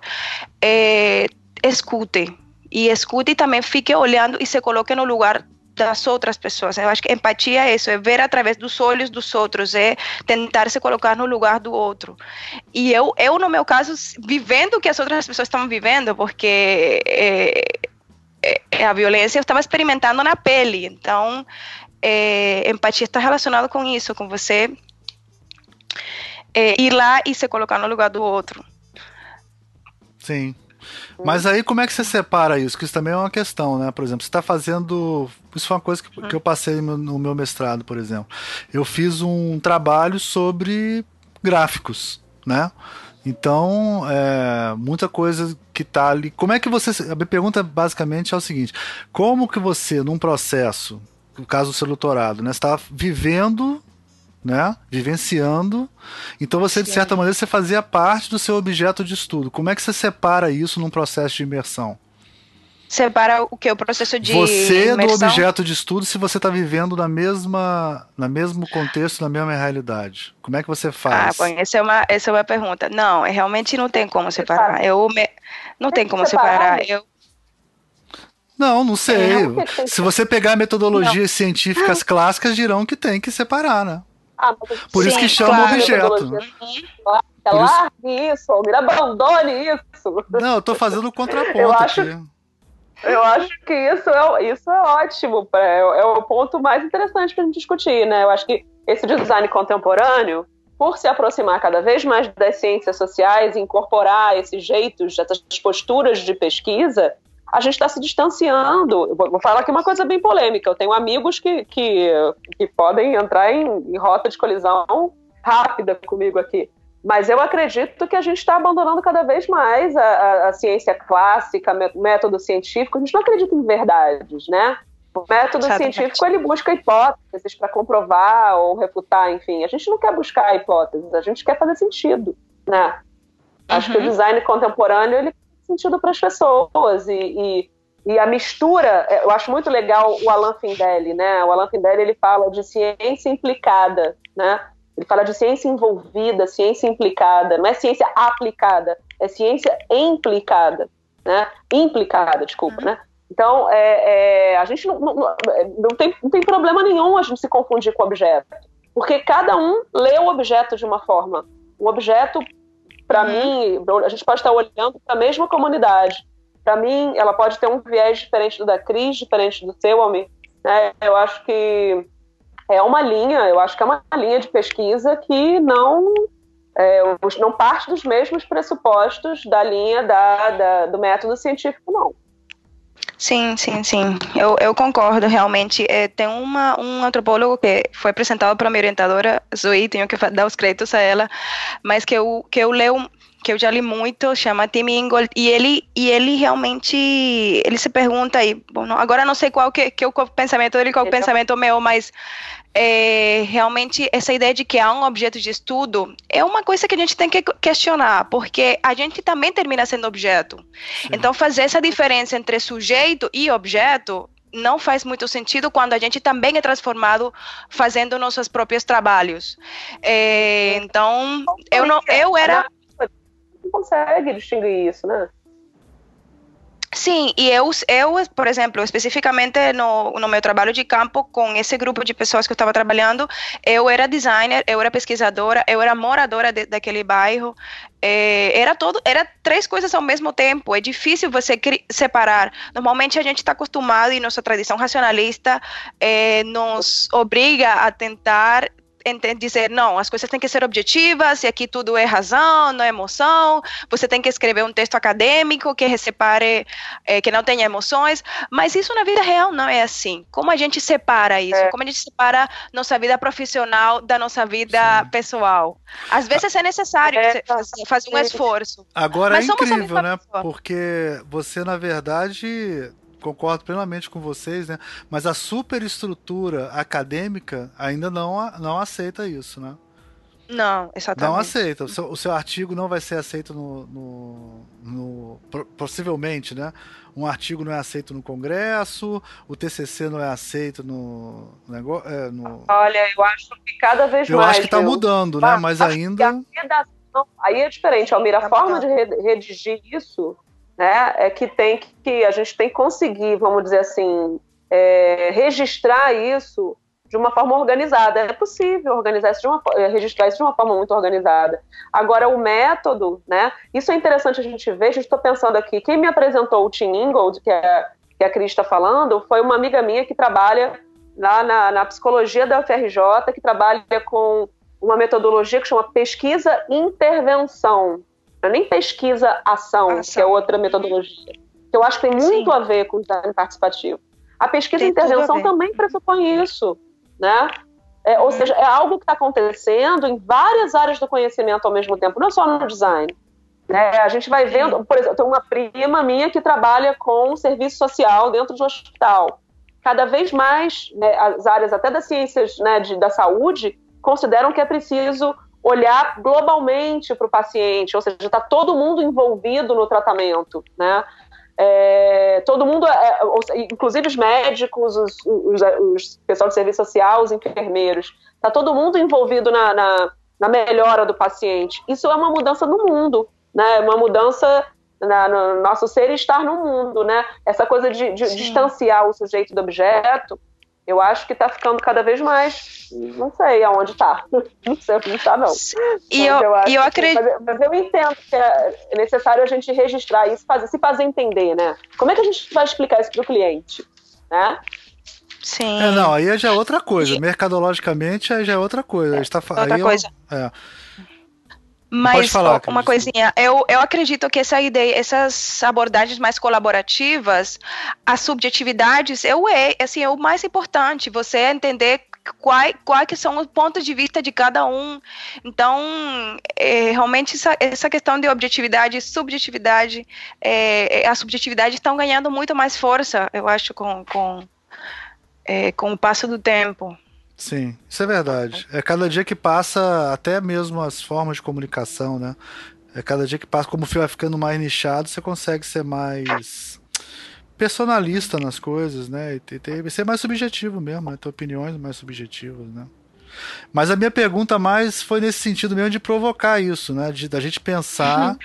é, escute. E escute e também fique olhando e se coloque no lugar das outras pessoas. Eu acho que empatia é isso, é ver através dos olhos dos outros, é tentar se colocar no lugar do outro. E eu, eu no meu caso, vivendo o que as outras pessoas estão vivendo, porque é, é, a violência eu estava experimentando na pele. Então, é, empatia está relacionado com isso, com você é, ir lá e se colocar no lugar do outro. Sim. Mas aí como é que você separa isso? Que isso também é uma questão, né? Por exemplo, você está fazendo. Isso foi uma coisa que, que eu passei no meu mestrado, por exemplo. Eu fiz um trabalho sobre gráficos, né? Então, é, muita coisa que está ali. Como é que você. A minha pergunta basicamente é o seguinte: como que você, num processo, no caso do seu doutorado, né, está vivendo né? Vivenciando. Então você, de certa maneira, você fazia parte do seu objeto de estudo. Como é que você separa isso num processo de imersão? Separa o que? O processo de Você imersão? do objeto de estudo se você está vivendo na mesma, na mesmo contexto, na mesma realidade. Como é que você faz? Ah, bom, essa é uma, essa é uma pergunta. Não, é, realmente não tem como separar. Eu me, não tem como separar. Eu não, não sei. É, Se você pegar metodologias não. científicas clássicas, dirão que tem que separar, né? Ah, Por sim, isso que chama claro, objeto. Largue isso, isso Almir, abandone isso. Não, eu tô fazendo o contraponto eu acho, aqui. Eu acho que isso é, isso é ótimo, é, é o ponto mais interessante para gente discutir, né? Eu acho que esse design contemporâneo, por se aproximar cada vez mais das ciências sociais, incorporar esses jeitos, essas posturas de pesquisa, a gente está se distanciando. Vou falar aqui uma coisa bem polêmica. Eu tenho amigos que, que, que podem entrar em, em rota de colisão rápida comigo aqui. Mas eu acredito que a gente está abandonando cada vez mais a, a, a, ciência clássica, método científico. A gente não acredita em verdades, né? O método científico ele busca hipóteses para comprovar ou refutar, enfim. A gente não quer buscar hipóteses, a gente quer fazer sentido, né? Acho que o uhum. design contemporâneo ele sentido para as pessoas e, e, e, a mistura, é, eu acho muito legal o Alan Findelli, né? O Alan Findelli ele fala de ciência implicada, né? Ele fala de ciência envolvida, ciência implicada, não é ciência aplicada, é ciência implicada, né? Implicada, desculpa, uhum. né? Então, é, é, a gente não, não, não, tem, não tem problema nenhum a gente se confundir com o objeto, porque cada um lê o objeto de uma forma. Um objeto para uhum. mim, a gente pode estar olhando para a mesma comunidade. Para mim, ela pode ter um viés diferente do da Cris, diferente do seu, Almir. Né? Eu acho que é uma linha, eu acho que é uma linha de pesquisa que não é, não parte dos mesmos pressupostos da linha da, da, do método científico, não. Sim, sim, sim. Eu, eu concordo, realmente. É, tem uma, um antropólogo que foi apresentado para minha orientadora, Zoe, tenho que dar os créditos a ela, mas que eu, que eu leio que eu já li muito, chama Tim Ingold, e ele, e ele realmente, ele se pergunta aí, bom, não, agora não sei qual que, que é o pensamento dele, qual é o pensamento meu, mas é, realmente essa ideia de que há um objeto de estudo é uma coisa que a gente tem que questionar, porque a gente também termina sendo objeto. Sim. Então, fazer essa diferença entre sujeito e objeto não faz muito sentido quando a gente também é transformado fazendo nossos próprios trabalhos. É, então, eu não, eu era não consegue distinguir isso, né? Sim, e eu, eu, por exemplo, especificamente no, no meu trabalho de campo, com esse grupo de pessoas que eu estava trabalhando, eu era designer, eu era pesquisadora, eu era moradora de, daquele bairro, é, era todo, era três coisas ao mesmo tempo, é difícil você separar. Normalmente a gente está acostumado e nossa tradição racionalista é, nos obriga a tentar dizer, não, as coisas têm que ser objetivas, e aqui tudo é razão, não é emoção, você tem que escrever um texto acadêmico que separe, é, que não tenha emoções, mas isso na vida real não é assim. Como a gente separa isso? É. Como a gente separa nossa vida profissional da nossa vida Sim. pessoal? Às vezes é necessário é, fazer, um esforço. Agora é incrível, né? Pessoa. Porque você, na verdade, concordo plenamente com vocês, né? Mas a superestrutura acadêmica ainda não, não aceita isso, né? Não, exatamente. Não aceita. O seu, o seu artigo não vai ser aceito no, no, no, Possivelmente, né? Um artigo não é aceito no Congresso, o TCC não é aceito no. negócio, é, no... Olha, eu acho que cada vez eu mais. Eu acho que está mudando, né? Mas ainda. Redação, aí é diferente, Almir. A tá forma de redigir isso né, é que tem que a gente tem que conseguir, vamos dizer assim, é, registrar isso de uma forma organizada. É possível organizar isso de uma, é, registrar isso de uma forma muito organizada. Agora, o método, né? Isso é interessante a gente ver. Está pensando aqui, quem me apresentou o Tim Ingold, que, é, que a Cris está falando, foi uma amiga minha que trabalha lá na, na psicologia da UFRJ, que trabalha com uma metodologia que chama pesquisa intervenção. Não é nem pesquisa ação, ação. que é outra metodologia. Que eu acho que tem muito Sim. a ver com o design participativo. A pesquisa e intervenção também pressupõe isso, né? É, ou uhum. seja, é algo que está acontecendo em várias áreas do conhecimento ao mesmo tempo, não só no design. Né? A gente vai vendo, por exemplo, tem uma prima minha que trabalha com serviço social dentro de um hospital. Cada vez mais né, as áreas até das ciências né, de, da saúde consideram que é preciso olhar globalmente para o paciente, ou seja, está todo mundo envolvido no tratamento, né? É, todo mundo, é, inclusive os médicos, os, os, os, pessoal de serviço social, os enfermeiros, está todo mundo envolvido na, na, na, melhora do paciente. Isso é uma mudança no mundo, né? Uma mudança na, no nosso ser e estar no mundo, né? Essa coisa de, de distanciar o sujeito do objeto eu acho que está ficando cada vez mais. Não sei aonde está. Não sei onde está, não. E eu, eu, eu acredito. Mas, mas, eu entendo que é necessário a gente registrar isso, fazer, se fazer entender, né? Como é que a gente vai explicar isso para o cliente? Né? Sim. É, não, aí já é outra coisa. E... Mercadologicamente aí já é outra coisa. É, tá, outra coisa. Eu, é. Mas falar, uma coisinha, eu, eu acredito que essa ideia, essas abordagens mais colaborativas, as subjetividades, eu é assim, é o mais importante. Você entender quais, quais que são os pontos de vista de cada um. Então, é, realmente essa, essa, questão de objetividade e subjetividade, é, a subjetividade estão ganhando muito mais força, eu acho, com, com, é, com o passo do tempo. Sim, isso é verdade. É cada dia que passa, até mesmo as formas de comunicação, né? É cada dia que passa, como o filme vai ficando mais nichado, você consegue ser mais personalista nas coisas, né? E ter, ser mais subjetivo mesmo, né? Ter opiniões mais subjetivas, né? Mas a minha pergunta mais foi nesse sentido mesmo de provocar isso, né? De, da gente pensar uhum.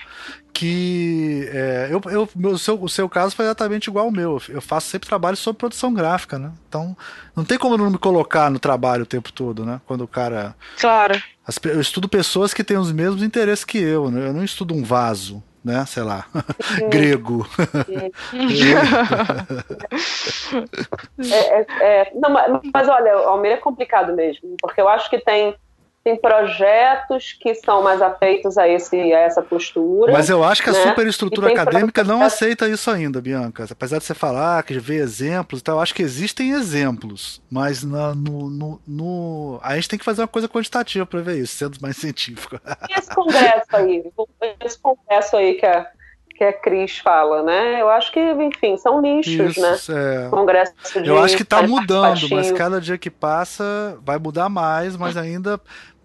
Que. É, eu, eu, o, seu, o seu caso foi exatamente igual ao meu. Eu faço sempre trabalho sobre produção gráfica, né? Então, não tem como não me colocar no trabalho o tempo todo, né? Quando o cara. Claro. As, eu estudo pessoas que têm os mesmos interesses que eu, né? Eu não estudo um vaso né? Sei lá, grego. é, é, é, não, mas, mas olha, Almeida é complicado mesmo, porque eu acho que tem tem projetos que são mais afeitos a, esse, a essa postura. Mas eu acho que a né? superestrutura acadêmica não aceita isso ainda, Bianca. Apesar de você falar, que vê exemplos e tal, eu acho que existem exemplos, mas na, no, no, no, a gente tem que fazer uma coisa quantitativa para ver isso, sendo mais científico. E esse congresso aí? Esse congresso aí que a, que a Cris fala, né? Eu acho que, enfim, são nichos, Isso, né? É. Congresso de Eu acho que está mudando, mas cada dia que passa vai mudar mais, mas ainda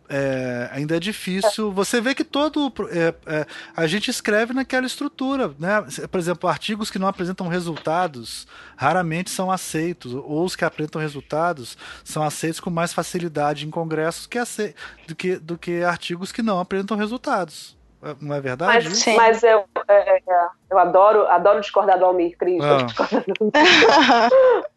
é, ainda é difícil. Você vê que todo. É, é, a gente escreve naquela estrutura. Né? Por exemplo, artigos que não apresentam resultados raramente são aceitos, ou os que apresentam resultados são aceitos com mais facilidade em congressos que do, que, do que artigos que não apresentam resultados. É, não é verdade? Mas, mas eu, é, é, eu adoro, adoro discordar do Almir Cris. Ah.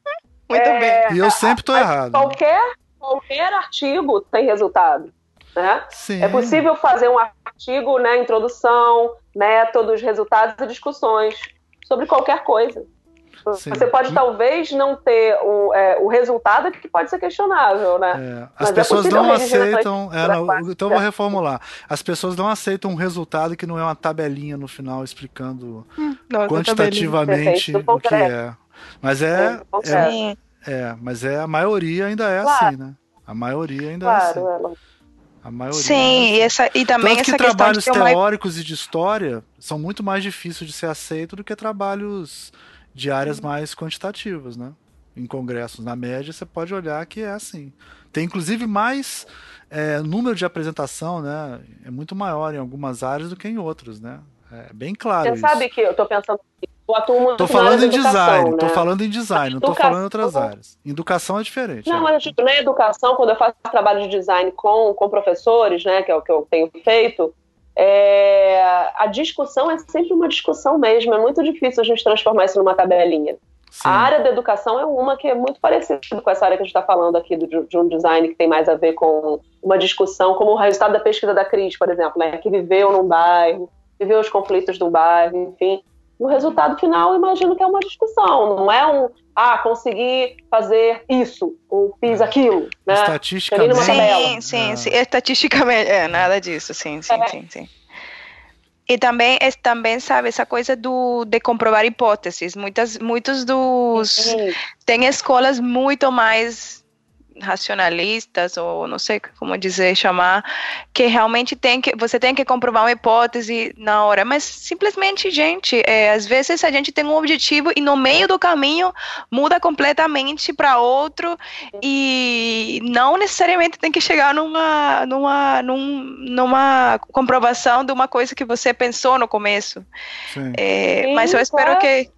Muito bem. E eu sempre estou errado. Qualquer, qualquer artigo tem resultado. Né? É possível fazer um artigo, né, introdução, métodos, resultados e discussões sobre qualquer coisa. Sim. Você pode talvez não ter o, é, o resultado que pode ser questionável, né? É. As Mas é pessoas é não aceitam. É, não, então vou reformular. As pessoas não aceitam um resultado que não é uma tabelinha no final explicando hum, não, quantitativamente o que é. Mas é, é, é, mas é a maioria ainda é claro. assim, né? A maioria ainda claro, é assim. É. A maioria. Sim, e, essa, e também Tanto essa que trabalhos teóricos uma... e de história são muito mais difíceis de ser aceitos do que trabalhos de áreas mais quantitativas, né? Em congressos, na média, você pode olhar que é assim. Tem inclusive mais é, número de apresentação, né? É muito maior em algumas áreas do que em outras, né? É bem claro. Você isso. sabe que eu estou pensando muito tô falando em design, né? tô falando em design, não tô falando em outras áreas. Educação é diferente. Não, é. mas tipo, na educação, quando eu faço trabalho de design com, com professores, né, que é o que eu tenho feito, é, a discussão é sempre uma discussão mesmo. É muito difícil a gente transformar isso numa tabelinha. Sim. A área da educação é uma que é muito parecida com essa área que a gente está falando aqui do, de um design que tem mais a ver com uma discussão, como o resultado da pesquisa da Cris, por exemplo, né, que viveu num bairro, viveu os conflitos do bairro, enfim. No resultado final, eu imagino que é uma discussão, não é um, ah, consegui fazer isso, ou fiz aquilo, né? Estatisticamente. Sim, sim, ah. sim, estatisticamente, é, nada disso, sim, sim, é. sim, sim. E também, é, também sabe, essa coisa do, de comprovar hipóteses. Muitas, muitos dos. Sim. Tem escolas muito mais racionalistas ou não sei como dizer chamar que realmente tem que você tem que comprovar uma hipótese na hora. Mas simplesmente gente é, às vezes a gente tem um objetivo e no meio do caminho muda completamente para outro e não necessariamente tem que chegar numa numa num, numa comprovação de uma coisa que você pensou no começo. É, Sim, mas eu espero que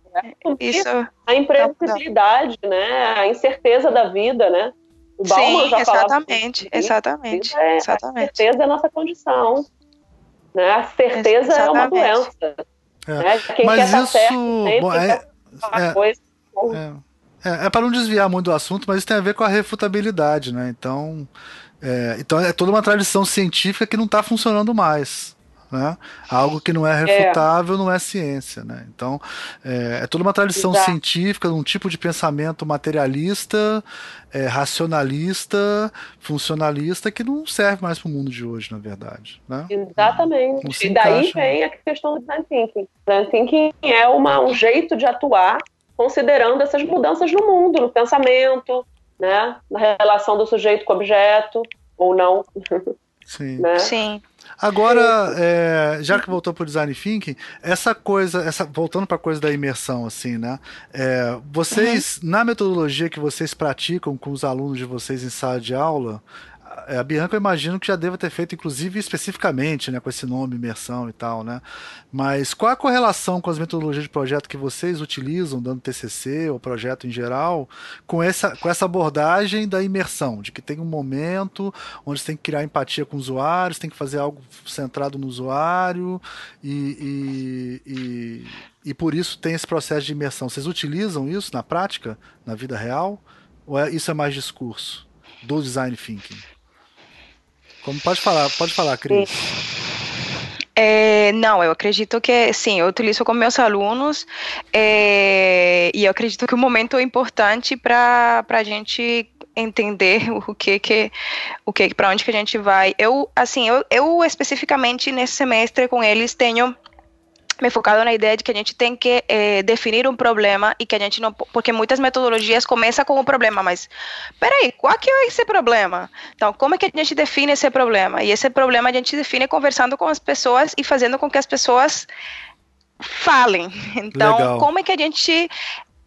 isso a imprevisibilidade, né, a incerteza da vida, né? O Bauman Sim, já exatamente, exatamente, é, exatamente. A certeza é a nossa condição. Né? A certeza exatamente. é uma doença. É. Né? Quem Mas quer isso... Certo, bom, é, é, coisa, é, é, é para não desviar muito do assunto, mas isso tem a ver com a refutabilidade, né? Então, é, então é toda uma tradição científica que não está funcionando mais. Né? Algo que não é, é. refutável é. não é ciência. Né? Então, é, é toda uma tradição Exato. científica, um tipo de pensamento materialista, é, racionalista, funcionalista, que não serve mais para o mundo de hoje, na verdade. Né? Exatamente. E daí vem a questão do design thinking. Design thinking é uma, um jeito de atuar considerando essas mudanças no mundo, no pensamento, né? na relação do sujeito com o objeto, ou não. Sim. Né? Sim. Agora, é, já que voltou para o design thinking, essa coisa, essa, voltando para a coisa da imersão, assim, né? É, vocês, uhum. na metodologia que vocês praticam com os alunos de vocês em sala de aula, a Bianca eu imagino que já deva ter feito, inclusive especificamente, né, com esse nome, imersão e tal, né? Mas qual a correlação com as metodologias de projeto que vocês utilizam, dando TCC ou projeto em geral, com essa, com essa abordagem da imersão, de que tem um momento onde você tem que criar empatia com os usuários, tem que fazer algo centrado no usuário e, e, e, e por isso tem esse processo de imersão. Vocês utilizam isso na prática, na vida real? Ou é, isso é mais discurso do design thinking? Como pode falar, pode falar, Cris. É, não, eu acredito que sim, eu utilizo com meus alunos é, e eu acredito que o momento é importante para a gente entender o que que o que para onde que a gente vai. Eu assim, eu, eu especificamente nesse semestre com eles tenho me focado na ideia de que a gente tem que é, definir um problema e que a gente não. Porque muitas metodologias começam com o um problema, mas peraí, qual que é esse problema? Então, como é que a gente define esse problema? E esse problema a gente define conversando com as pessoas e fazendo com que as pessoas falem. Então, Legal. como é que a gente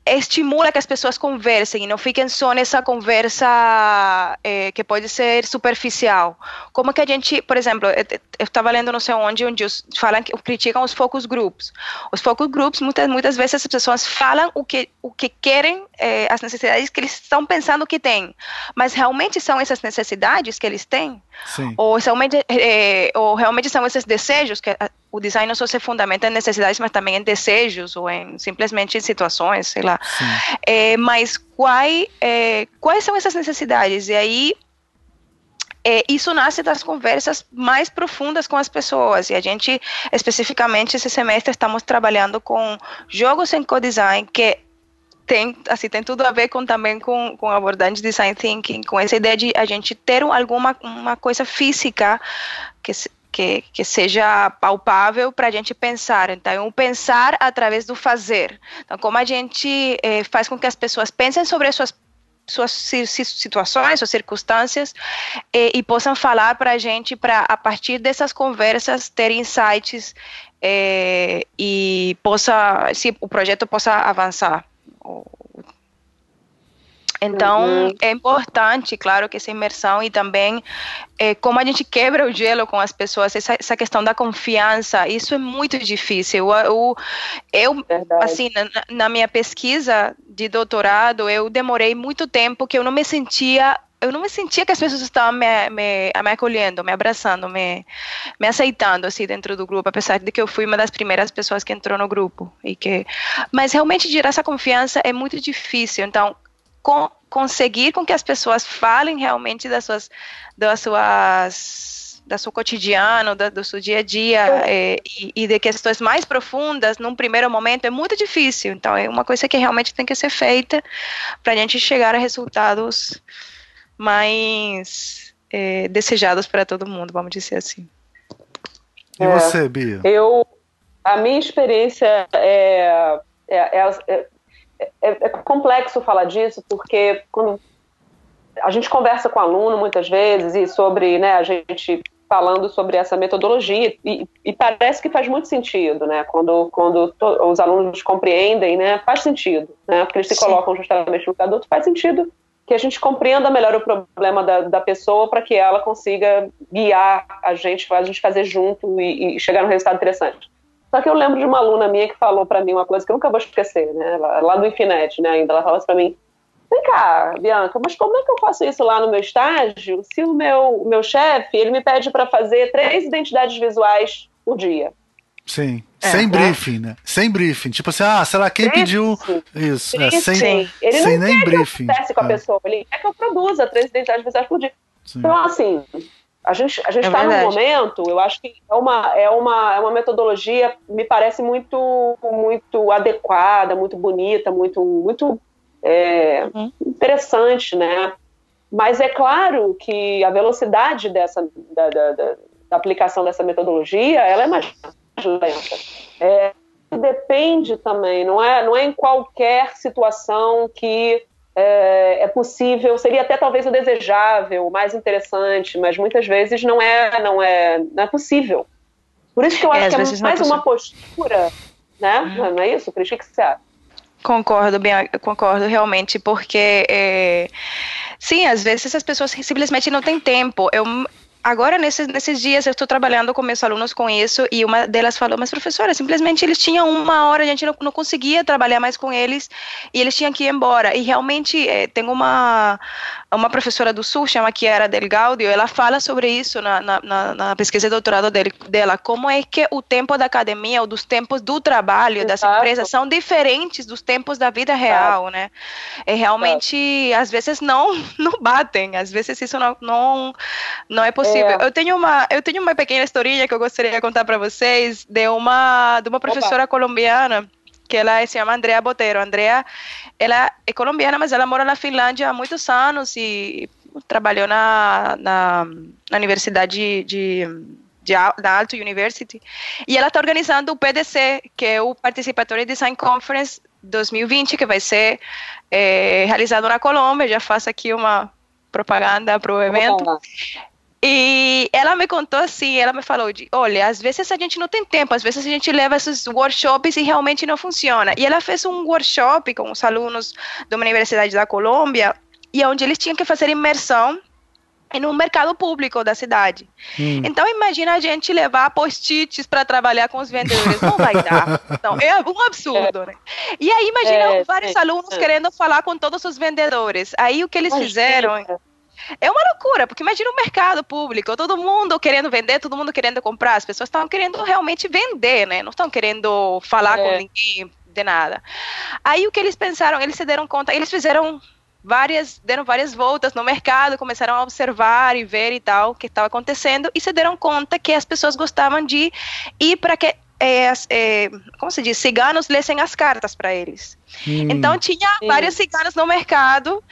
estimula que as pessoas conversem e não fiquem só nessa conversa é, que pode ser superficial. Como que a gente, por exemplo, eu estava lendo não sei onde, onde falam que criticam os focus groups. Os focus groups, muitas, muitas vezes as pessoas falam o que, o que querem, é, as necessidades que eles estão pensando que têm, mas realmente são essas necessidades que eles têm? Sim. Ou, realmente, é, ou realmente são esses desejos que o design não só se fundamenta em necessidades, mas também em desejos ou em simplesmente em situações, sei lá. É, mas quais, é, quais são essas necessidades? E aí é, isso nasce das conversas mais profundas com as pessoas. E a gente, especificamente, esse semestre, estamos trabalhando com jogos em co-design que tem, assim, tem tudo a ver com, também com, com abordagem de design thinking, com essa ideia de a gente ter alguma uma coisa física que, que, que seja palpável para a gente pensar. Então, um pensar através do fazer. Então, como a gente eh, faz com que as pessoas pensem sobre as suas suas situações ou circunstâncias eh, e possam falar para a gente para a partir dessas conversas ter insights eh, e possa se o projeto possa avançar então, uhum. é importante, claro, que essa imersão e também é, como a gente quebra o gelo com as pessoas, essa, essa questão da confiança, isso é muito difícil. Eu, eu assim, na, na minha pesquisa de doutorado, eu demorei muito tempo que eu não me sentia eu não me sentia que as pessoas estavam me, me, me acolhendo, me abraçando, me, me aceitando assim dentro do grupo, apesar de que eu fui uma das primeiras pessoas que entrou no grupo e que, mas realmente gerar essa confiança é muito difícil. Então, com, conseguir com que as pessoas falem realmente das suas, das suas da seu cotidiano, da, do seu dia a dia é, e, e, de questões mais profundas, num primeiro momento, é muito difícil. Então, é uma coisa que realmente tem que ser feita para a gente chegar a resultados mais é, desejados para todo mundo, vamos dizer assim. E você, Bia? Eu, a minha experiência é, é, é, é, complexo falar disso, porque quando a gente conversa com aluno muitas vezes e sobre, né, a gente falando sobre essa metodologia e, e, parece que faz muito sentido, né? Quando, quando os alunos compreendem, né? Faz sentido, né? Porque eles se Sim. colocam justamente no adulto, faz sentido que a gente compreenda melhor o problema da, da pessoa para que ela consiga guiar a gente, a gente fazer junto e, e chegar num resultado interessante. Só que eu lembro de uma aluna minha que falou para mim uma coisa que eu nunca vou esquecer, né? Lá, lá do Infinet, né? Ainda ela falou assim para mim: Vem cá, Bianca, mas como é que eu faço isso lá no meu estágio se o meu, o meu chefe ele me pede para fazer três identidades visuais por dia? Sim. É, sem né? briefing, né? Sem briefing. Tipo assim, ah, sei lá, quem pediu isso? É, sem, Sim. Ele sem não nem quer briefing. Que com a é. pessoa, ele quer que eu produza três identidades visuais por dia. Sim. Então, assim, a gente a gente está é num momento, eu acho que é uma, é, uma, é uma metodologia, me parece muito muito adequada, muito bonita, muito, muito é, uhum. interessante, né? Mas é claro que a velocidade dessa, da, da, da, da aplicação dessa metodologia, ela é mais lenta. É, depende também, não é, não é em qualquer situação que é, é, possível, seria até talvez o desejável, o mais interessante, mas muitas vezes não é, não é, não é possível. Por isso que eu é, acho é, que é mais uma postura, né? Uhum. Não é isso, Cris? O que você acha? Concordo, bem, concordo realmente, porque é, sim, às vezes as pessoas simplesmente não têm tempo. Eu agora nesses, nesses dias eu estou trabalhando com meus alunos com isso e uma delas falou, mas professora, simplesmente eles tinham uma hora, a gente não, não conseguia trabalhar mais com eles e eles tinham que ir embora. E realmente é, tem uma uma professora do Sul, chama Chiara Del Gaudio, ela fala sobre isso na, na, na pesquisa de doutorado dele, dela, como é que o tempo da academia ou dos tempos do trabalho Exato. das empresas são diferentes dos tempos da vida real, Exato. né? É realmente, Exato. às vezes não não batem, às vezes isso não não, não é possível. É. Eu tenho uma eu tenho uma pequena historinha que eu gostaria de contar para vocês de uma de uma professora Opa. colombiana que ela se chama Andrea Botero. Andrea, ela é colombiana, mas ela mora na Finlândia há muitos anos e trabalhou na, na, na Universidade de, de, de, da Alto University. E ela está organizando o PDC, que é o Participatory Design Conference 2020, que vai ser é, realizado na Colômbia. Já faço aqui uma propaganda para o evento. E ela me contou assim, ela me falou de, olha, às vezes a gente não tem tempo, às vezes a gente leva esses workshops e realmente não funciona. E ela fez um workshop com os alunos de uma universidade da Colômbia, e onde eles tinham que fazer imersão em um mercado público da cidade. Hum. Então imagina a gente levar post-its para trabalhar com os vendedores, não vai dar. Então, é um absurdo, né? E aí imagina é, vários é, alunos é. querendo falar com todos os vendedores. Aí o que eles fizeram é uma loucura, porque imagina o mercado público, todo mundo querendo vender, todo mundo querendo comprar, as pessoas estão querendo realmente vender, né? Não estão querendo falar é. com ninguém de nada. Aí o que eles pensaram, eles se deram conta, eles fizeram várias, deram várias voltas no mercado, começaram a observar e ver e tal o que estava acontecendo e se deram conta que as pessoas gostavam de ir para que é, é, como se diz, ciganos lessem as cartas para eles. Hum. Então tinha Sim. vários ciganos no mercado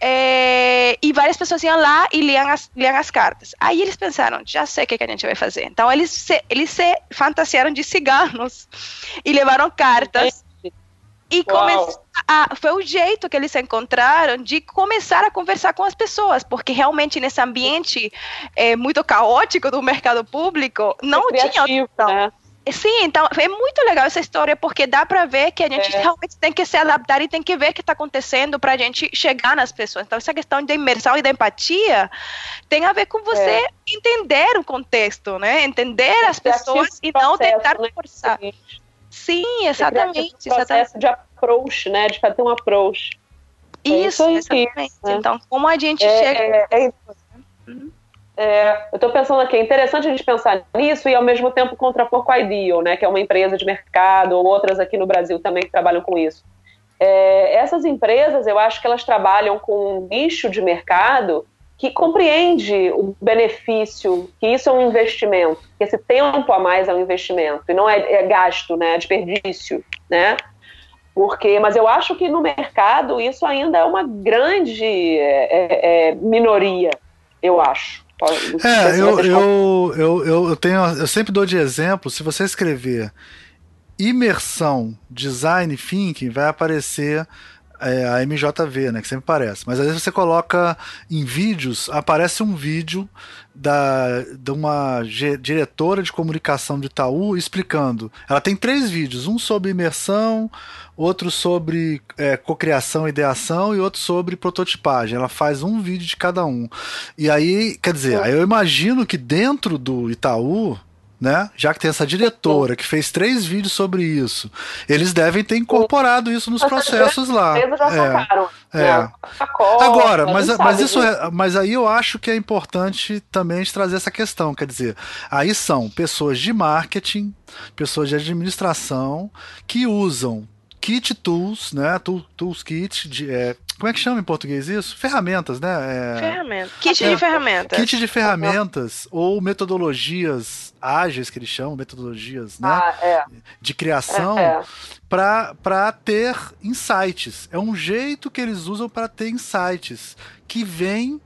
é, e várias pessoas iam lá e liam as, liam as cartas. Aí eles pensaram, já sei o que, que a gente vai fazer. Então eles se, eles se fantasiaram de ciganos e levaram cartas. E a, foi o jeito que eles encontraram de começar a conversar com as pessoas, porque realmente nesse ambiente é, muito caótico do mercado público não é tinha opção. Né? Sim, então é muito legal essa história porque dá para ver que a gente é. realmente tem que se adaptar e tem que ver o que está acontecendo para a gente chegar nas pessoas. Então essa questão de imersão e da empatia tem a ver com você é. entender o contexto, né? Entender as pessoas e não tentar né? forçar. Sim, exatamente. Esse processo exatamente. de approach, né? De fazer um approach. Isso, é isso exatamente. Né? Então, como a gente é, chega. É, é, uhum. É, eu estou pensando aqui, é interessante a gente pensar nisso e ao mesmo tempo contrapor com a Ideal, né, que é uma empresa de mercado, ou outras aqui no Brasil também que trabalham com isso. É, essas empresas, eu acho que elas trabalham com um nicho de mercado que compreende o benefício, que isso é um investimento, que esse tempo a mais é um investimento, e não é, é gasto, né, é desperdício, né? Porque, mas eu acho que no mercado isso ainda é uma grande é, é, é minoria, eu acho. É, eu, eu, eu, eu, tenho, eu sempre dou de exemplo, se você escrever imersão, design thinking, vai aparecer é, a MJV, né, que sempre aparece. Mas às vezes você coloca em vídeos, aparece um vídeo da, de uma diretora de comunicação de Itaú explicando. Ela tem três vídeos, um sobre imersão, outro sobre é, cocriação e ideação e outro sobre prototipagem. Ela faz um vídeo de cada um. E aí, quer dizer, aí eu imagino que dentro do Itaú né? Já que tem essa diretora que fez três vídeos sobre isso, eles devem ter incorporado isso nos processos lá. é, é. Agora, mas, mas isso, é, mas aí eu acho que é importante também trazer essa questão, quer dizer, aí são pessoas de marketing, pessoas de administração que usam kit tools, né? Tools kit de, é, como é que chama em português isso? Ferramentas, né? É... Ferramentas. Kit é, de ferramentas. Kit de ferramentas ou metodologias ágeis que eles chamam, metodologias né? Ah, é. de criação é, é. para ter insights. É um jeito que eles usam para ter insights que vem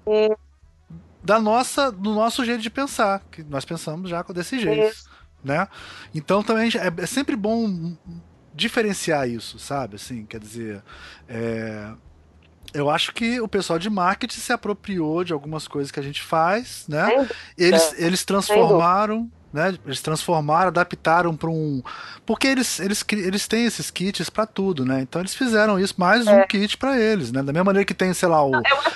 da nossa, do nosso jeito de pensar, que nós pensamos já desse jeito. Né? Então também é, é sempre bom diferenciar isso, sabe? Assim, quer dizer, é, eu acho que o pessoal de marketing se apropriou de algumas coisas que a gente faz, né? Eles, é. eles transformaram, né? Eles transformaram, adaptaram para um, porque eles, eles, eles têm esses kits para tudo, né? Então eles fizeram isso mais é. um kit para eles, né? Da mesma maneira que tem, sei lá, o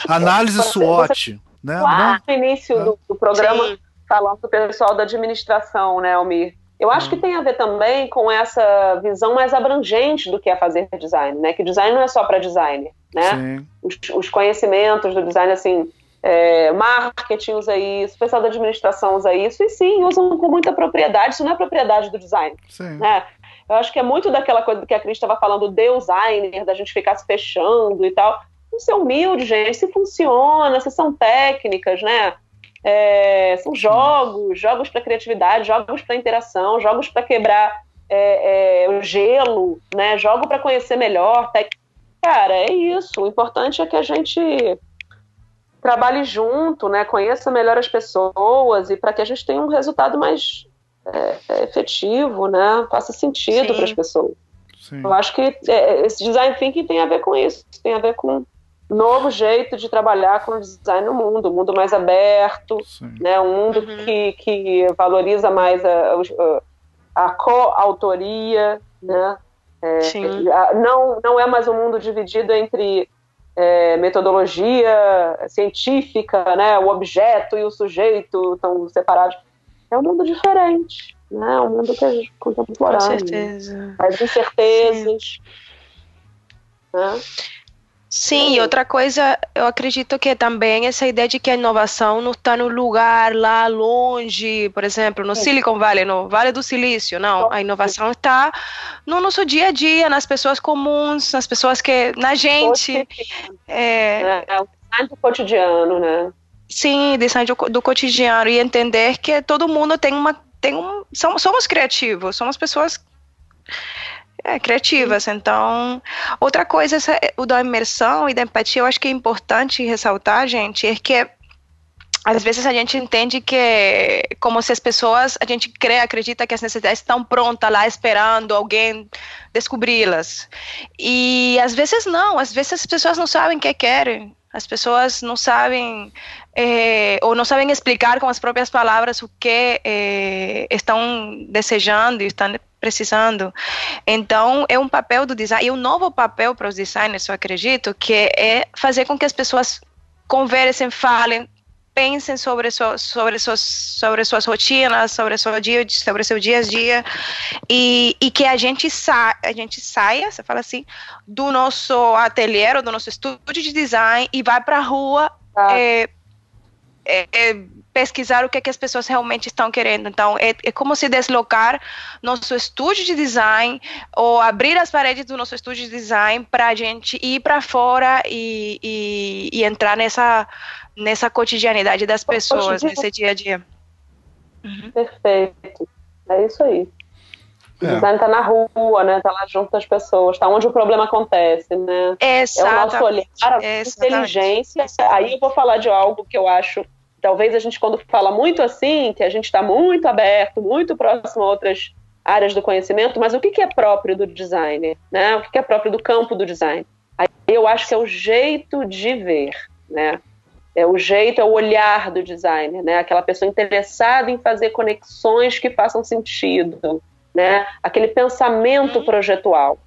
análise SWOT, você... né? Lá no início é. do, do, programa Sim. falando do pessoal da administração, né, Almir? Eu acho que hum. tem a ver também com essa visão mais abrangente do que é fazer design, né? Que design não é só para designer, né? Os, os, conhecimentos do design, assim, é, marketing usa isso, pessoal da administração usa isso, e sim, usam com muita propriedade, isso não é propriedade do design, sim. né? Eu acho que é muito daquela coisa que a Cris estava falando, do designer, da gente ficar se fechando e tal. Isso é humilde, gente, se funciona, se são técnicas, né? É, são jogos, jogos para criatividade, jogos para interação, jogos para quebrar é, é, o gelo, né? Jogo para conhecer melhor. Cara, é isso. O importante é que a gente trabalhe junto, né? Conheça melhor as pessoas e para que a gente tenha um resultado mais é, é, efetivo, né? Faça sentido para as pessoas. Sim. Eu acho que é, esse design thinking tem a ver com isso, tem a ver com novo jeito de trabalhar com design no mundo, um mundo mais aberto, né, um mundo uhum. que, que valoriza mais a, a, a coautoria, né, é, não, não é mais um mundo dividido entre é, metodologia científica, né, o objeto e o sujeito estão separados. É um mundo diferente, né, um mundo que é contemporâneo. Com certeza. Mais incertezas. Né? Sim, e outra coisa, eu acredito que também essa ideia de que a inovação não está no lugar lá longe, por exemplo, no Silicon Valley, no Vale do Silício, não. A inovação está no nosso dia a dia, nas pessoas comuns, nas pessoas que. na gente. É, é o design do cotidiano, né? Sim, design do, do cotidiano. E entender que todo mundo tem uma. Tem um, somos, somos criativos, somos pessoas é, criativas. Então, outra coisa, essa, o da imersão e da empatia, eu acho que é importante ressaltar, gente, é que às vezes a gente entende que como se as pessoas, a gente crê, acredita que as necessidades estão prontas lá esperando alguém descobri-las. E às vezes não, às vezes as pessoas não sabem o que querem. As pessoas não sabem é, ou não sabem explicar com as próprias palavras o que é, estão desejando e estão precisando. Então, é um papel do design, e um novo papel para os designers, eu acredito, que é fazer com que as pessoas conversem, falem, pensem sobre, so, sobre, suas, sobre suas rotinas, sobre seu dia, sobre seu dia a dia, e, e que a gente, sa a gente saia, você fala assim, do nosso ateliê, do nosso estúdio de design e vai para a rua ah. é, é, é, pesquisar o que, é que as pessoas realmente estão querendo. Então, é, é como se deslocar nosso estúdio de design ou abrir as paredes do nosso estúdio de design para a gente ir para fora e, e, e, entrar nessa, nessa cotidianidade das pessoas, nesse dia a dia. Uhum. Perfeito. É isso aí. O é. design está na rua, né? Tá lá junto das pessoas, tá onde o problema acontece, né? Exatamente. É o nosso olhar, a inteligência. Aí eu vou falar de algo que eu acho talvez a gente, quando fala muito assim, que a gente está muito aberto, muito próximo a outras áreas do conhecimento, mas o que, que é próprio do design? Né? O que, que é próprio do campo do design? Aí eu acho que é o jeito de ver, né? É o jeito, é o olhar do designer, né? Aquela pessoa interessada em fazer conexões que façam sentido, né? Aquele pensamento uhum. projetual,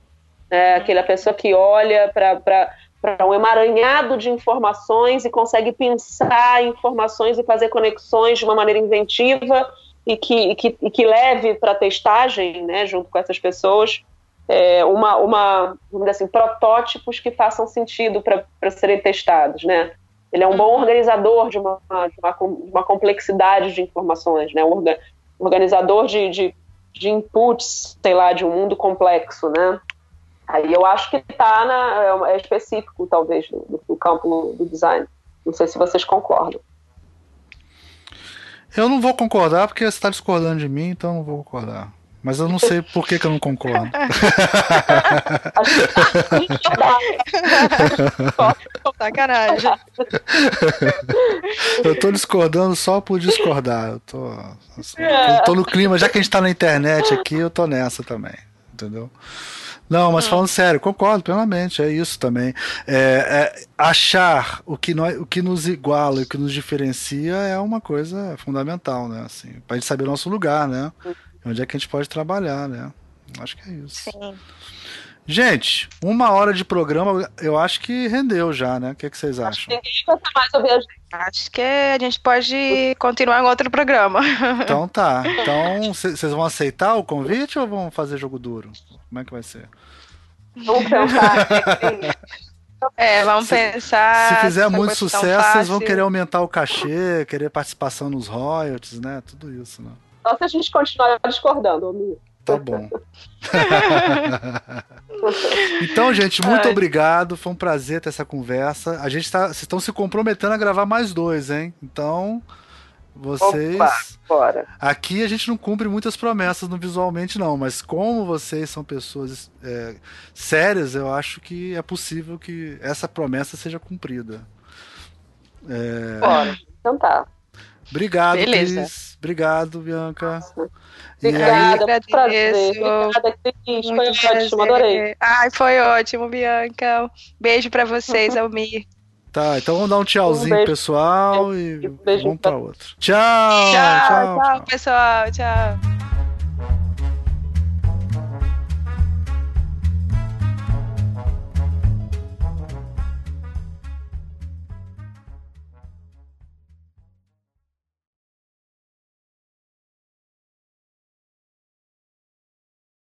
né? Aquela pessoa que olha para para um emaranhado de informações e consegue pensar informações e fazer conexões de uma maneira inventiva e que, e que, e que leve para testagem, né, junto com essas pessoas, é, uma, uma, assim, protótipos que façam sentido para serem testados, né? Ele é um bom organizador de uma, de uma, uma complexidade de informações, né? Organizador de, de, de inputs, sei lá, de um mundo complexo, né? Aí eu acho que está é, é específico, talvez, do, do campo do design. Não sei se vocês concordam. Eu não vou concordar porque você está discordando de mim, então não vou concordar. Mas eu não sei por que, que eu não concordo. Sacanagem. Eu tô discordando só por discordar. Eu tô, assim, eu tô no clima, já que a gente tá na internet aqui, eu tô nessa também. Entendeu? Não, mas hum. falando sério, concordo plenamente, é isso também. É, é, achar o que, nós, o que nos iguala, o que nos diferencia é uma coisa fundamental, né? Assim, pra gente saber o nosso lugar, né? Onde é que a gente pode trabalhar, né? Acho que é isso. Sim. Gente, uma hora de programa, eu acho que rendeu já, né? O que, é que vocês acham? Acho que ninguém mais ouvir a gente. Acho que a gente pode continuar em outro programa. Então tá. Então, vocês vão aceitar o convite ou vão fazer jogo duro? Como é que vai ser? Vamos pensar. É, vamos se, pensar. Se fizer muito sucesso, vocês vão querer aumentar o cachê, querer participação nos royalties, né? Tudo isso, né? Só se a gente continuar discordando, amigo. Tá bom. então, gente, muito Ai. obrigado. Foi um prazer ter essa conversa. A gente tá. Vocês estão se comprometendo a gravar mais dois, hein? Então. Vocês. Opa, bora. Aqui a gente não cumpre muitas promessas no visualmente, não, mas como vocês são pessoas é, sérias, eu acho que é possível que essa promessa seja cumprida. É... Bora, então tá. Obrigado, Beleza. Cris. Obrigado, Bianca. Obrigada, aí... prazer. Obrigada, Cris. Foi prazer. ótimo, adorei. Ai, foi ótimo, Bianca. Beijo pra vocês, Almir. Tá, então vamos dar um tchauzinho um pessoal e um vamos pra outro. Tchau, tchau, tchau, tchau pessoal. Tchau.